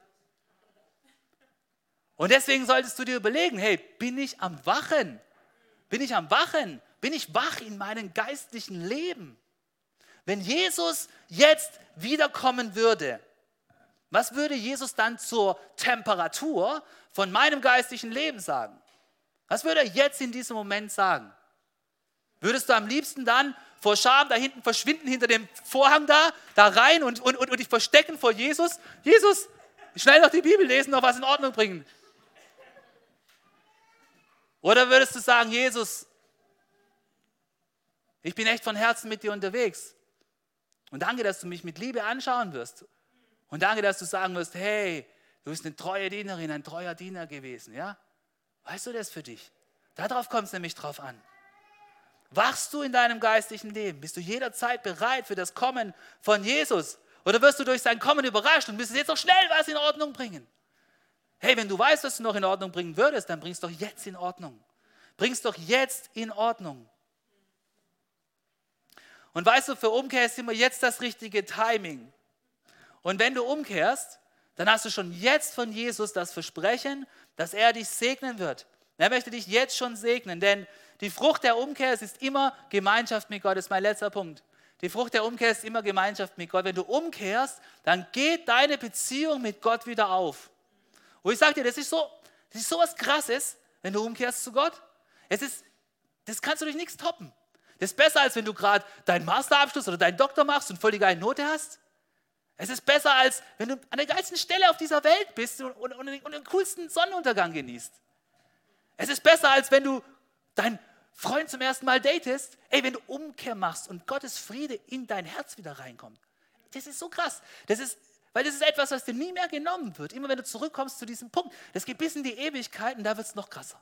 Und deswegen solltest du dir überlegen, hey, bin ich am Wachen? Bin ich am Wachen? Bin ich wach in meinem geistlichen Leben? Wenn Jesus jetzt wiederkommen würde, was würde Jesus dann zur Temperatur von meinem geistlichen Leben sagen? Was würde er jetzt in diesem Moment sagen? Würdest du am liebsten dann vor Scham da hinten verschwinden, hinter dem Vorhang da, da rein und, und, und, und dich verstecken vor Jesus? Jesus, schnell noch die Bibel lesen, noch was in Ordnung bringen. Oder würdest du sagen, Jesus, ich bin echt von Herzen mit dir unterwegs. Und danke, dass du mich mit Liebe anschauen wirst. Und danke, dass du sagen wirst, hey, du bist eine treue Dienerin, ein treuer Diener gewesen, ja? Weißt du das für dich? Darauf kommt es nämlich drauf an. Wachst du in deinem geistlichen Leben? Bist du jederzeit bereit für das Kommen von Jesus? Oder wirst du durch sein Kommen überrascht und müsstest jetzt noch schnell was in Ordnung bringen? Hey, wenn du weißt, was du noch in Ordnung bringen würdest, dann bringst doch jetzt in Ordnung. Bringst doch jetzt in Ordnung. Und weißt du, für Umkehr ist immer jetzt das richtige Timing. Und wenn du umkehrst, dann hast du schon jetzt von Jesus das Versprechen, dass er dich segnen wird. Er möchte dich jetzt schon segnen, denn die Frucht der Umkehr ist immer Gemeinschaft mit Gott. Das ist mein letzter Punkt. Die Frucht der Umkehr ist immer Gemeinschaft mit Gott. Wenn du umkehrst, dann geht deine Beziehung mit Gott wieder auf. Und ich sage dir, das ist so, das ist so was Krasses, wenn du umkehrst zu Gott. Es ist, das kannst du durch nichts toppen. Das ist besser, als wenn du gerade deinen Masterabschluss oder deinen Doktor machst und voll die geile Note hast. Es ist besser, als wenn du an der geilsten Stelle auf dieser Welt bist und, und, und, den coolsten Sonnenuntergang genießt. Es ist besser, als wenn du deinen Freund zum ersten Mal datest. Ey, wenn du Umkehr machst und Gottes Friede in dein Herz wieder reinkommt. Das ist so krass. Das ist, weil das ist etwas, was dir nie mehr genommen wird. Immer wenn du zurückkommst zu diesem Punkt. Das geht bis in die Ewigkeit und da wird es noch krasser.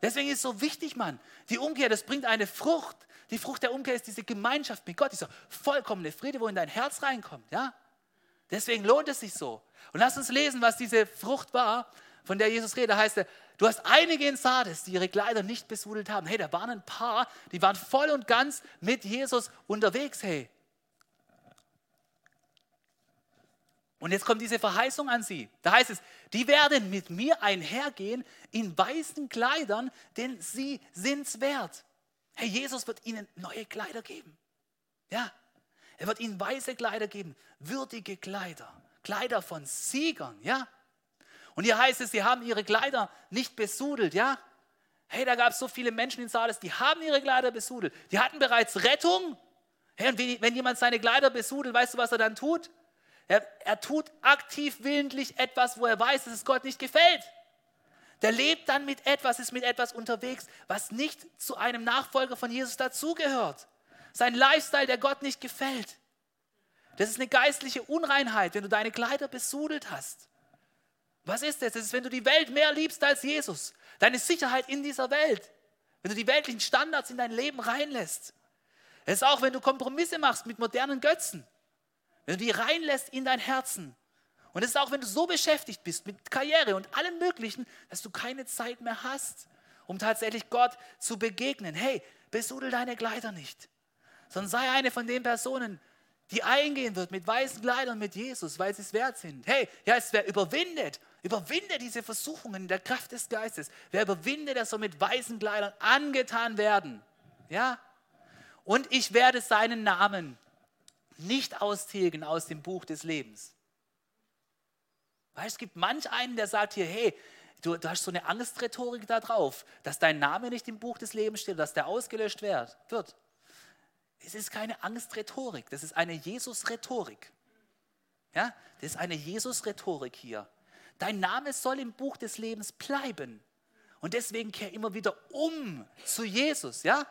Deswegen ist es so wichtig, Mann. Die Umkehr, das bringt eine Frucht. Die Frucht der Umkehr ist diese Gemeinschaft mit Gott, dieser vollkommene Friede, wo in dein Herz reinkommt. Ja? Deswegen lohnt es sich so. Und lass uns lesen, was diese Frucht war, von der Jesus redet. Da heißt er, du hast einige in Sardes, die ihre Kleider nicht besudelt haben. Hey, da waren ein paar, die waren voll und ganz mit Jesus unterwegs. Hey, Und jetzt kommt diese Verheißung an sie. Da heißt es, die werden mit mir einhergehen in weißen Kleidern, denn sie sind's wert. Herr Jesus wird ihnen neue Kleider geben. Ja, er wird ihnen weiße Kleider geben, würdige Kleider, Kleider von Siegern, ja. Und hier heißt es, sie haben ihre Kleider nicht besudelt, ja. Hey, da gab es so viele Menschen in Sardes, die haben ihre Kleider besudelt. Die hatten bereits Rettung. Hey, und wenn jemand seine Kleider besudelt, weißt du, was er dann tut? Er, er tut aktiv willentlich etwas, wo er weiß, dass es Gott nicht gefällt. Der lebt dann mit etwas, ist mit etwas unterwegs, was nicht zu einem Nachfolger von Jesus dazugehört. Sein Lifestyle, der Gott nicht gefällt. Das ist eine geistliche Unreinheit, wenn du deine Kleider besudelt hast. Was ist das? Das ist, wenn du die Welt mehr liebst als Jesus. Deine Sicherheit in dieser Welt. Wenn du die weltlichen Standards in dein Leben reinlässt. Es ist auch, wenn du Kompromisse machst mit modernen Götzen. Wenn du die reinlässt in dein Herzen. Und es ist auch, wenn du so beschäftigt bist mit Karriere und allem Möglichen, dass du keine Zeit mehr hast, um tatsächlich Gott zu begegnen. Hey, besudel deine Kleider nicht, sondern sei eine von den Personen, die eingehen wird mit weißen Kleidern mit Jesus, weil sie es wert sind. Hey, ja, es wer überwindet, überwinde diese Versuchungen in der Kraft des Geistes. Wer überwindet, der soll mit weißen Kleidern angetan werden. Ja? Und ich werde seinen Namen nicht austilgen aus dem Buch des Lebens. Weißt, es gibt manch einen, der sagt hier, hey, du, du hast so eine Angstrhetorik da drauf, dass dein Name nicht im Buch des Lebens steht, dass der ausgelöscht wird. Es ist keine Angstrhetorik, das ist eine Jesus-Rhetorik. Ja, das ist eine Jesus-Rhetorik hier. Dein Name soll im Buch des Lebens bleiben. Und deswegen kehr immer wieder um zu Jesus, ja?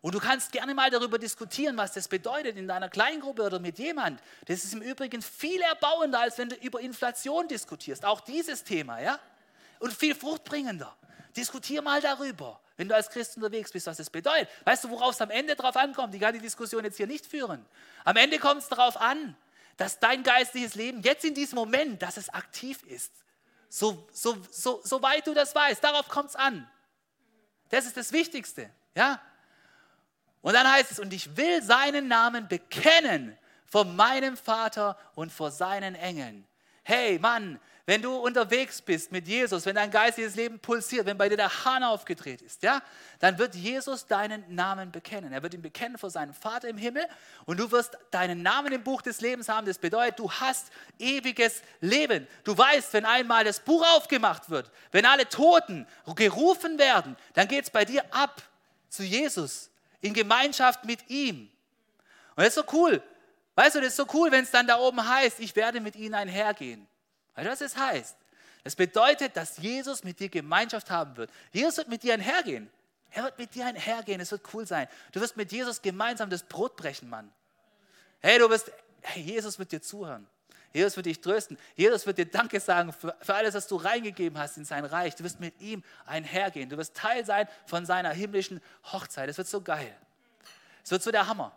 Und du kannst gerne mal darüber diskutieren, was das bedeutet in deiner Kleingruppe oder mit jemand. Das ist im Übrigen viel erbauender, als wenn du über Inflation diskutierst. Auch dieses Thema, ja? Und viel fruchtbringender. Diskutier mal darüber, wenn du als Christ unterwegs bist, was das bedeutet. Weißt du, worauf es am Ende drauf ankommt? Ich kann die Diskussion jetzt hier nicht führen. Am Ende kommt es darauf an, dass dein geistliches Leben jetzt in diesem Moment, dass es aktiv ist. So, so, so, soweit du das weißt, darauf kommt es an. Das ist das Wichtigste. Ja? Und dann heißt es, und ich will seinen Namen bekennen vor meinem Vater und vor seinen Engeln. hey Mann, wenn du unterwegs bist mit Jesus, wenn dein geistiges Leben pulsiert, wenn bei dir der Hahn aufgedreht ist, ja, dann wird Jesus deinen Namen bekennen. Er wird ihn bekennen vor seinem Vater im Himmel und du wirst deinen Namen im Buch des Lebens haben. Das bedeutet, du hast ewiges Leben. Du weißt, wenn einmal das Buch aufgemacht wird, wenn alle Toten gerufen werden, dann geht es bei dir ab zu Jesus in Gemeinschaft mit ihm. Und das ist so cool. Weißt du, das ist so cool, wenn es dann da oben heißt, ich werde mit ihnen einhergehen. Weißt du, was das heißt? Das bedeutet, dass Jesus mit dir Gemeinschaft haben wird. Jesus wird mit dir einhergehen. Er wird mit dir einhergehen. Es wird cool sein. Du wirst mit Jesus gemeinsam das Brot brechen, Mann. Hey, du wirst, hey, Jesus wird dir zuhören. Jesus wird dich trösten. Jesus wird dir Danke sagen für, für alles, was du reingegeben hast in sein Reich. Du wirst mit ihm einhergehen. Du wirst Teil sein von seiner himmlischen Hochzeit. Es wird so geil. Es wird so der Hammer.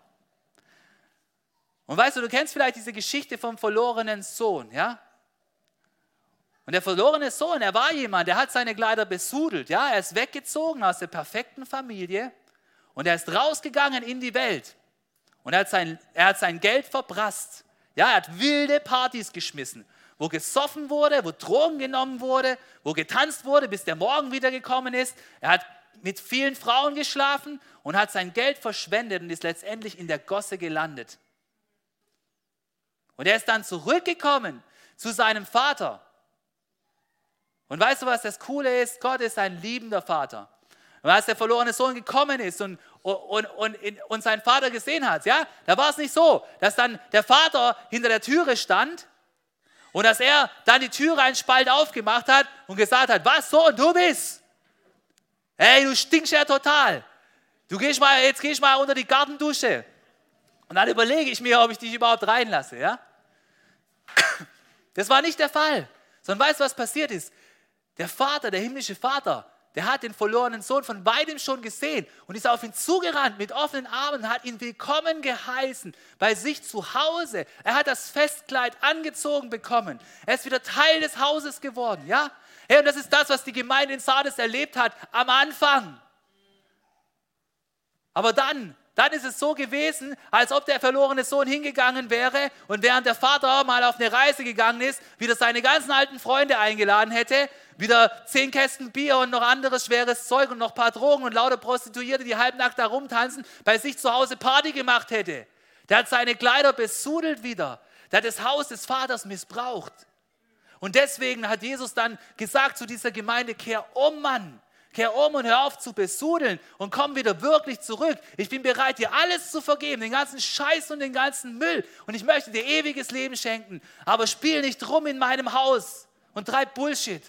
Und weißt du, du kennst vielleicht diese Geschichte vom verlorenen Sohn, ja? Und der verlorene Sohn, er war jemand, der hat seine Kleider besudelt. Ja? Er ist weggezogen aus der perfekten Familie und er ist rausgegangen in die Welt. Und er hat sein, er hat sein Geld verprasst. Ja, er hat wilde Partys geschmissen, wo gesoffen wurde, wo Drogen genommen wurde, wo getanzt wurde, bis der Morgen wiedergekommen ist. Er hat mit vielen Frauen geschlafen und hat sein Geld verschwendet und ist letztendlich in der Gosse gelandet. Und er ist dann zurückgekommen zu seinem Vater und weißt du, was das Coole ist? Gott ist ein liebender Vater. Und als der verlorene Sohn gekommen ist und, und, und, und seinen Vater gesehen hat, ja, da war es nicht so, dass dann der Vater hinter der Türe stand und dass er dann die Türe einen Spalt aufgemacht hat und gesagt hat, was so und du bist? Hey, du stinkst ja total. Du gehst mal, jetzt gehst mal unter die Gartendusche. Und dann überlege ich mir, ob ich dich überhaupt reinlasse, ja? Das war nicht der Fall. Sondern weißt du, was passiert ist? Der Vater, der himmlische Vater, der hat den verlorenen Sohn von weitem schon gesehen und ist auf ihn zugerannt mit offenen Armen und hat ihn willkommen geheißen bei sich zu Hause. Er hat das Festkleid angezogen bekommen. Er ist wieder Teil des Hauses geworden, ja? Hey, und das ist das, was die Gemeinde in Sardes erlebt hat am Anfang. Aber dann dann ist es so gewesen, als ob der verlorene Sohn hingegangen wäre und während der Vater mal auf eine Reise gegangen ist, wieder seine ganzen alten Freunde eingeladen hätte, wieder zehn Kästen Bier und noch anderes schweres Zeug und noch ein paar Drogen und lauter Prostituierte, die halbnackt da rumtanzen, bei sich zu Hause Party gemacht hätte. Der hat seine Kleider besudelt wieder. Der hat das Haus des Vaters missbraucht. Und deswegen hat Jesus dann gesagt zu dieser Gemeinde, kehr um, Mann. Kehr um und hör auf zu besudeln und komm wieder wirklich zurück. Ich bin bereit, dir alles zu vergeben, den ganzen Scheiß und den ganzen Müll. Und ich möchte dir ewiges Leben schenken. Aber spiel nicht rum in meinem Haus und treib Bullshit,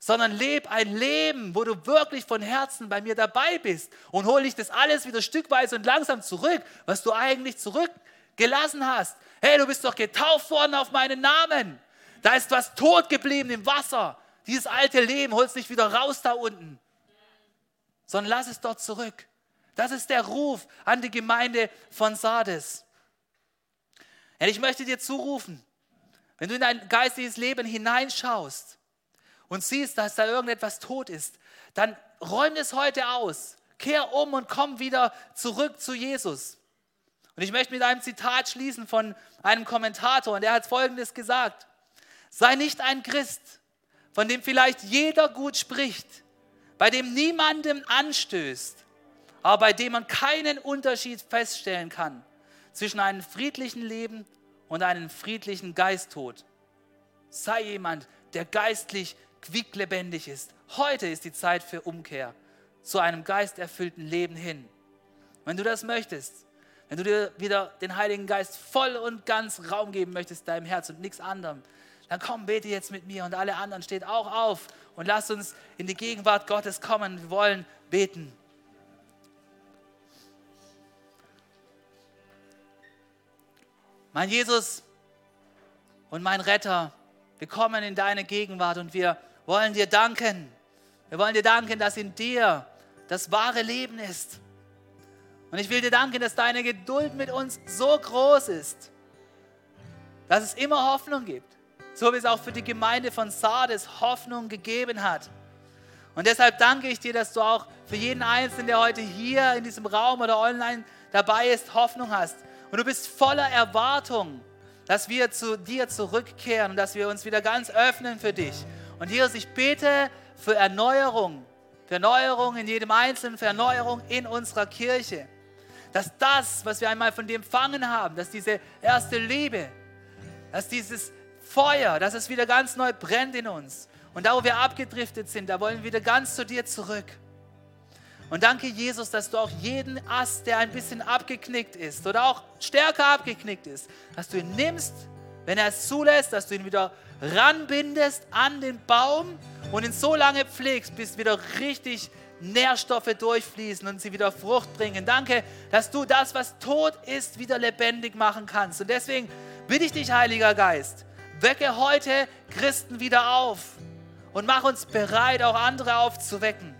sondern leb ein Leben, wo du wirklich von Herzen bei mir dabei bist und hol dich das alles wieder stückweise und langsam zurück, was du eigentlich zurückgelassen hast. Hey, du bist doch getauft worden auf meinen Namen. Da ist was tot geblieben im Wasser. Dieses alte Leben holst nicht wieder raus da unten, sondern lass es dort zurück. Das ist der Ruf an die Gemeinde von Sardes. Und ich möchte dir zurufen, wenn du in dein geistiges Leben hineinschaust und siehst, dass da irgendetwas tot ist, dann räum es heute aus. Kehr um und komm wieder zurück zu Jesus. Und ich möchte mit einem Zitat schließen von einem Kommentator, und der hat Folgendes gesagt. Sei nicht ein Christ, von dem vielleicht jeder gut spricht, bei dem niemandem anstößt, aber bei dem man keinen Unterschied feststellen kann zwischen einem friedlichen Leben und einem friedlichen Geisttod. Sei jemand, der geistlich quicklebendig ist. Heute ist die Zeit für Umkehr zu einem geisterfüllten Leben hin. Wenn du das möchtest, wenn du dir wieder den Heiligen Geist voll und ganz Raum geben möchtest, deinem Herz und nichts anderem, dann komm, bete jetzt mit mir und alle anderen steht auch auf und lass uns in die Gegenwart Gottes kommen. Wir wollen beten. Mein Jesus und mein Retter, wir kommen in deine Gegenwart und wir wollen dir danken. Wir wollen dir danken, dass in dir das wahre Leben ist. Und ich will dir danken, dass deine Geduld mit uns so groß ist, dass es immer Hoffnung gibt so wie es auch für die Gemeinde von Sardes Hoffnung gegeben hat. Und deshalb danke ich dir, dass du auch für jeden Einzelnen, der heute hier in diesem Raum oder online dabei ist, Hoffnung hast. Und du bist voller Erwartung, dass wir zu dir zurückkehren und dass wir uns wieder ganz öffnen für dich. Und Jesus, ich bete für Erneuerung, für Erneuerung in jedem Einzelnen, für Erneuerung in unserer Kirche. Dass das, was wir einmal von dir empfangen haben, dass diese erste Liebe, dass dieses Feuer, dass es wieder ganz neu brennt in uns. Und da, wo wir abgedriftet sind, da wollen wir wieder ganz zu dir zurück. Und danke, Jesus, dass du auch jeden Ast, der ein bisschen abgeknickt ist oder auch stärker abgeknickt ist, dass du ihn nimmst, wenn er es zulässt, dass du ihn wieder ranbindest an den Baum und ihn so lange pflegst, bis wieder richtig Nährstoffe durchfließen und sie wieder Frucht bringen. Danke, dass du das, was tot ist, wieder lebendig machen kannst. Und deswegen bitte ich dich, Heiliger Geist, wecke heute Christen wieder auf und mach uns bereit, auch andere aufzuwecken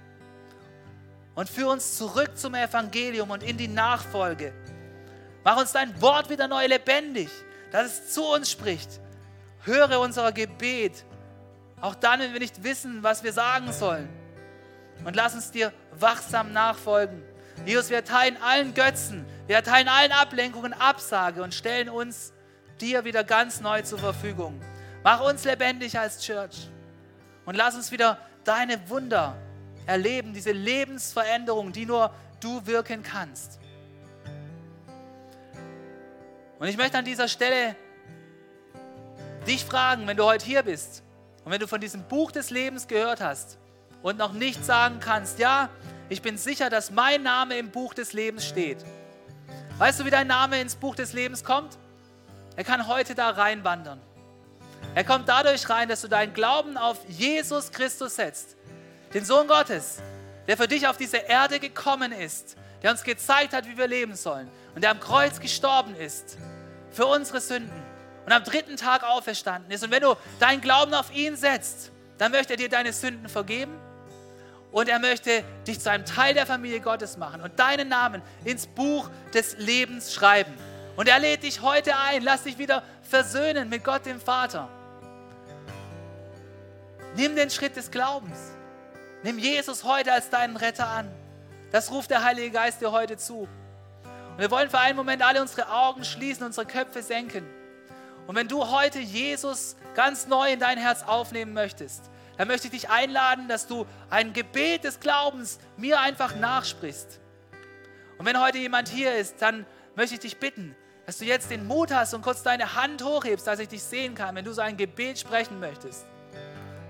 und führ uns zurück zum Evangelium und in die Nachfolge. Mach uns dein Wort wieder neu lebendig, dass es zu uns spricht. Höre unser Gebet, auch dann, wenn wir nicht wissen, was wir sagen sollen. Und lass uns dir wachsam nachfolgen. Jesus, wir erteilen allen Götzen, wir erteilen allen Ablenkungen Absage und stellen uns dir wieder ganz neu zur Verfügung. Mach uns lebendig als Church und lass uns wieder deine Wunder erleben, diese Lebensveränderung, die nur du wirken kannst. Und ich möchte an dieser Stelle dich fragen, wenn du heute hier bist und wenn du von diesem Buch des Lebens gehört hast und noch nicht sagen kannst, ja, ich bin sicher, dass mein Name im Buch des Lebens steht. Weißt du, wie dein Name ins Buch des Lebens kommt? Er kann heute da reinwandern. Er kommt dadurch rein, dass du deinen Glauben auf Jesus Christus setzt den Sohn Gottes, der für dich auf diese Erde gekommen ist, der uns gezeigt hat, wie wir leben sollen und der am Kreuz gestorben ist für unsere Sünden und am dritten Tag auferstanden ist. Und wenn du deinen Glauben auf ihn setzt, dann möchte er dir deine Sünden vergeben und er möchte dich zu einem Teil der Familie Gottes machen und deinen Namen ins Buch des Lebens schreiben. Und er lädt dich heute ein, lass dich wieder versöhnen mit Gott dem Vater. Nimm den Schritt des Glaubens. Nimm Jesus heute als deinen Retter an. Das ruft der Heilige Geist dir heute zu. Und wir wollen für einen Moment alle unsere Augen schließen, unsere Köpfe senken. Und wenn du heute Jesus ganz neu in dein Herz aufnehmen möchtest, dann möchte ich dich einladen, dass du ein Gebet des Glaubens mir einfach nachsprichst. Und wenn heute jemand hier ist, dann möchte ich dich bitten, dass du jetzt den Mut hast und kurz deine Hand hochhebst, dass ich dich sehen kann, wenn du so ein Gebet sprechen möchtest.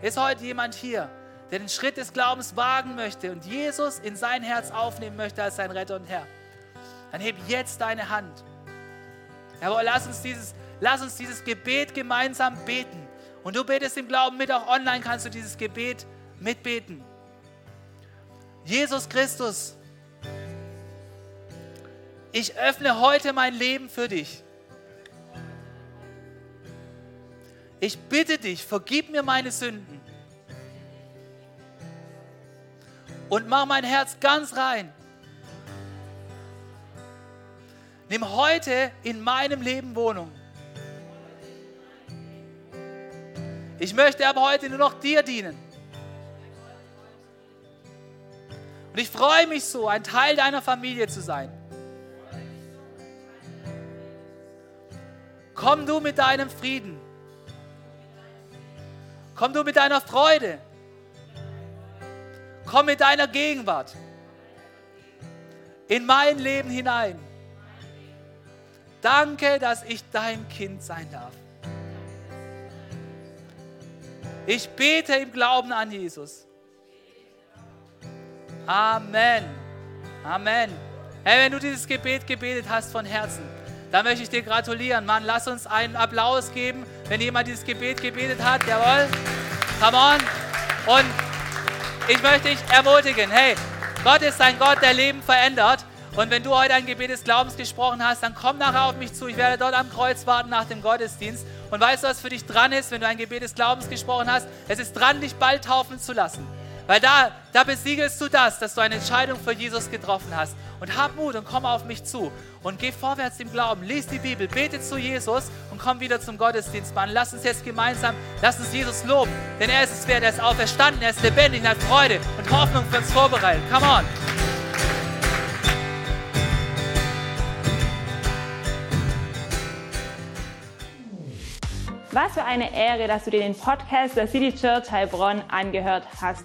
Ist heute jemand hier, der den Schritt des Glaubens wagen möchte und Jesus in sein Herz aufnehmen möchte als sein Retter und Herr, dann heb jetzt deine Hand. Jawohl, lass uns dieses, lass uns dieses Gebet gemeinsam beten. Und du betest im Glauben mit, auch online kannst du dieses Gebet mitbeten. Jesus Christus, ich öffne heute mein Leben für dich. Ich bitte dich, vergib mir meine Sünden. und mach mein Herz ganz rein. Nimm heute in meinem Leben Wohnung. Ich möchte aber heute nur noch dir dienen. Und ich freue mich so, ein Teil deiner Familie zu sein. Komm du mit deinem Frieden. Komm du mit deiner Freude. Komm mit deiner Gegenwart in mein Leben hinein. Danke, dass ich dein Kind sein darf. Ich bete im Glauben an Jesus. Amen. Amen. Hey, wenn du dieses Gebet gebetet hast von Herzen, dann möchte ich dir gratulieren. Mann, lass uns einen Applaus geben, wenn jemand dieses Gebet gebetet hat. Jawohl. Come on. Und ich möchte dich ermutigen, hey, Gott ist ein Gott, der Leben verändert. Und wenn du heute ein Gebet des Glaubens gesprochen hast, dann komm nachher auf mich zu. Ich werde dort am Kreuz warten nach dem Gottesdienst. Und weißt du, was für dich dran ist, wenn du ein Gebet des Glaubens gesprochen hast? Es ist dran, dich bald taufen zu lassen. Weil da, da besiegelst du das, dass du eine Entscheidung für Jesus getroffen hast. Und hab Mut und komm auf mich zu. Und geh vorwärts im Glauben. Lies die Bibel, bete zu Jesus und komm wieder zum Gottesdienst, Mann. Lass uns jetzt gemeinsam, lass uns Jesus loben. Denn er ist es wert, er ist auferstanden, er ist lebendig, er hat Freude und Hoffnung für uns vorbereitet. Come on. Was für eine Ehre, dass du dir den Podcast der City Church Heilbronn angehört hast.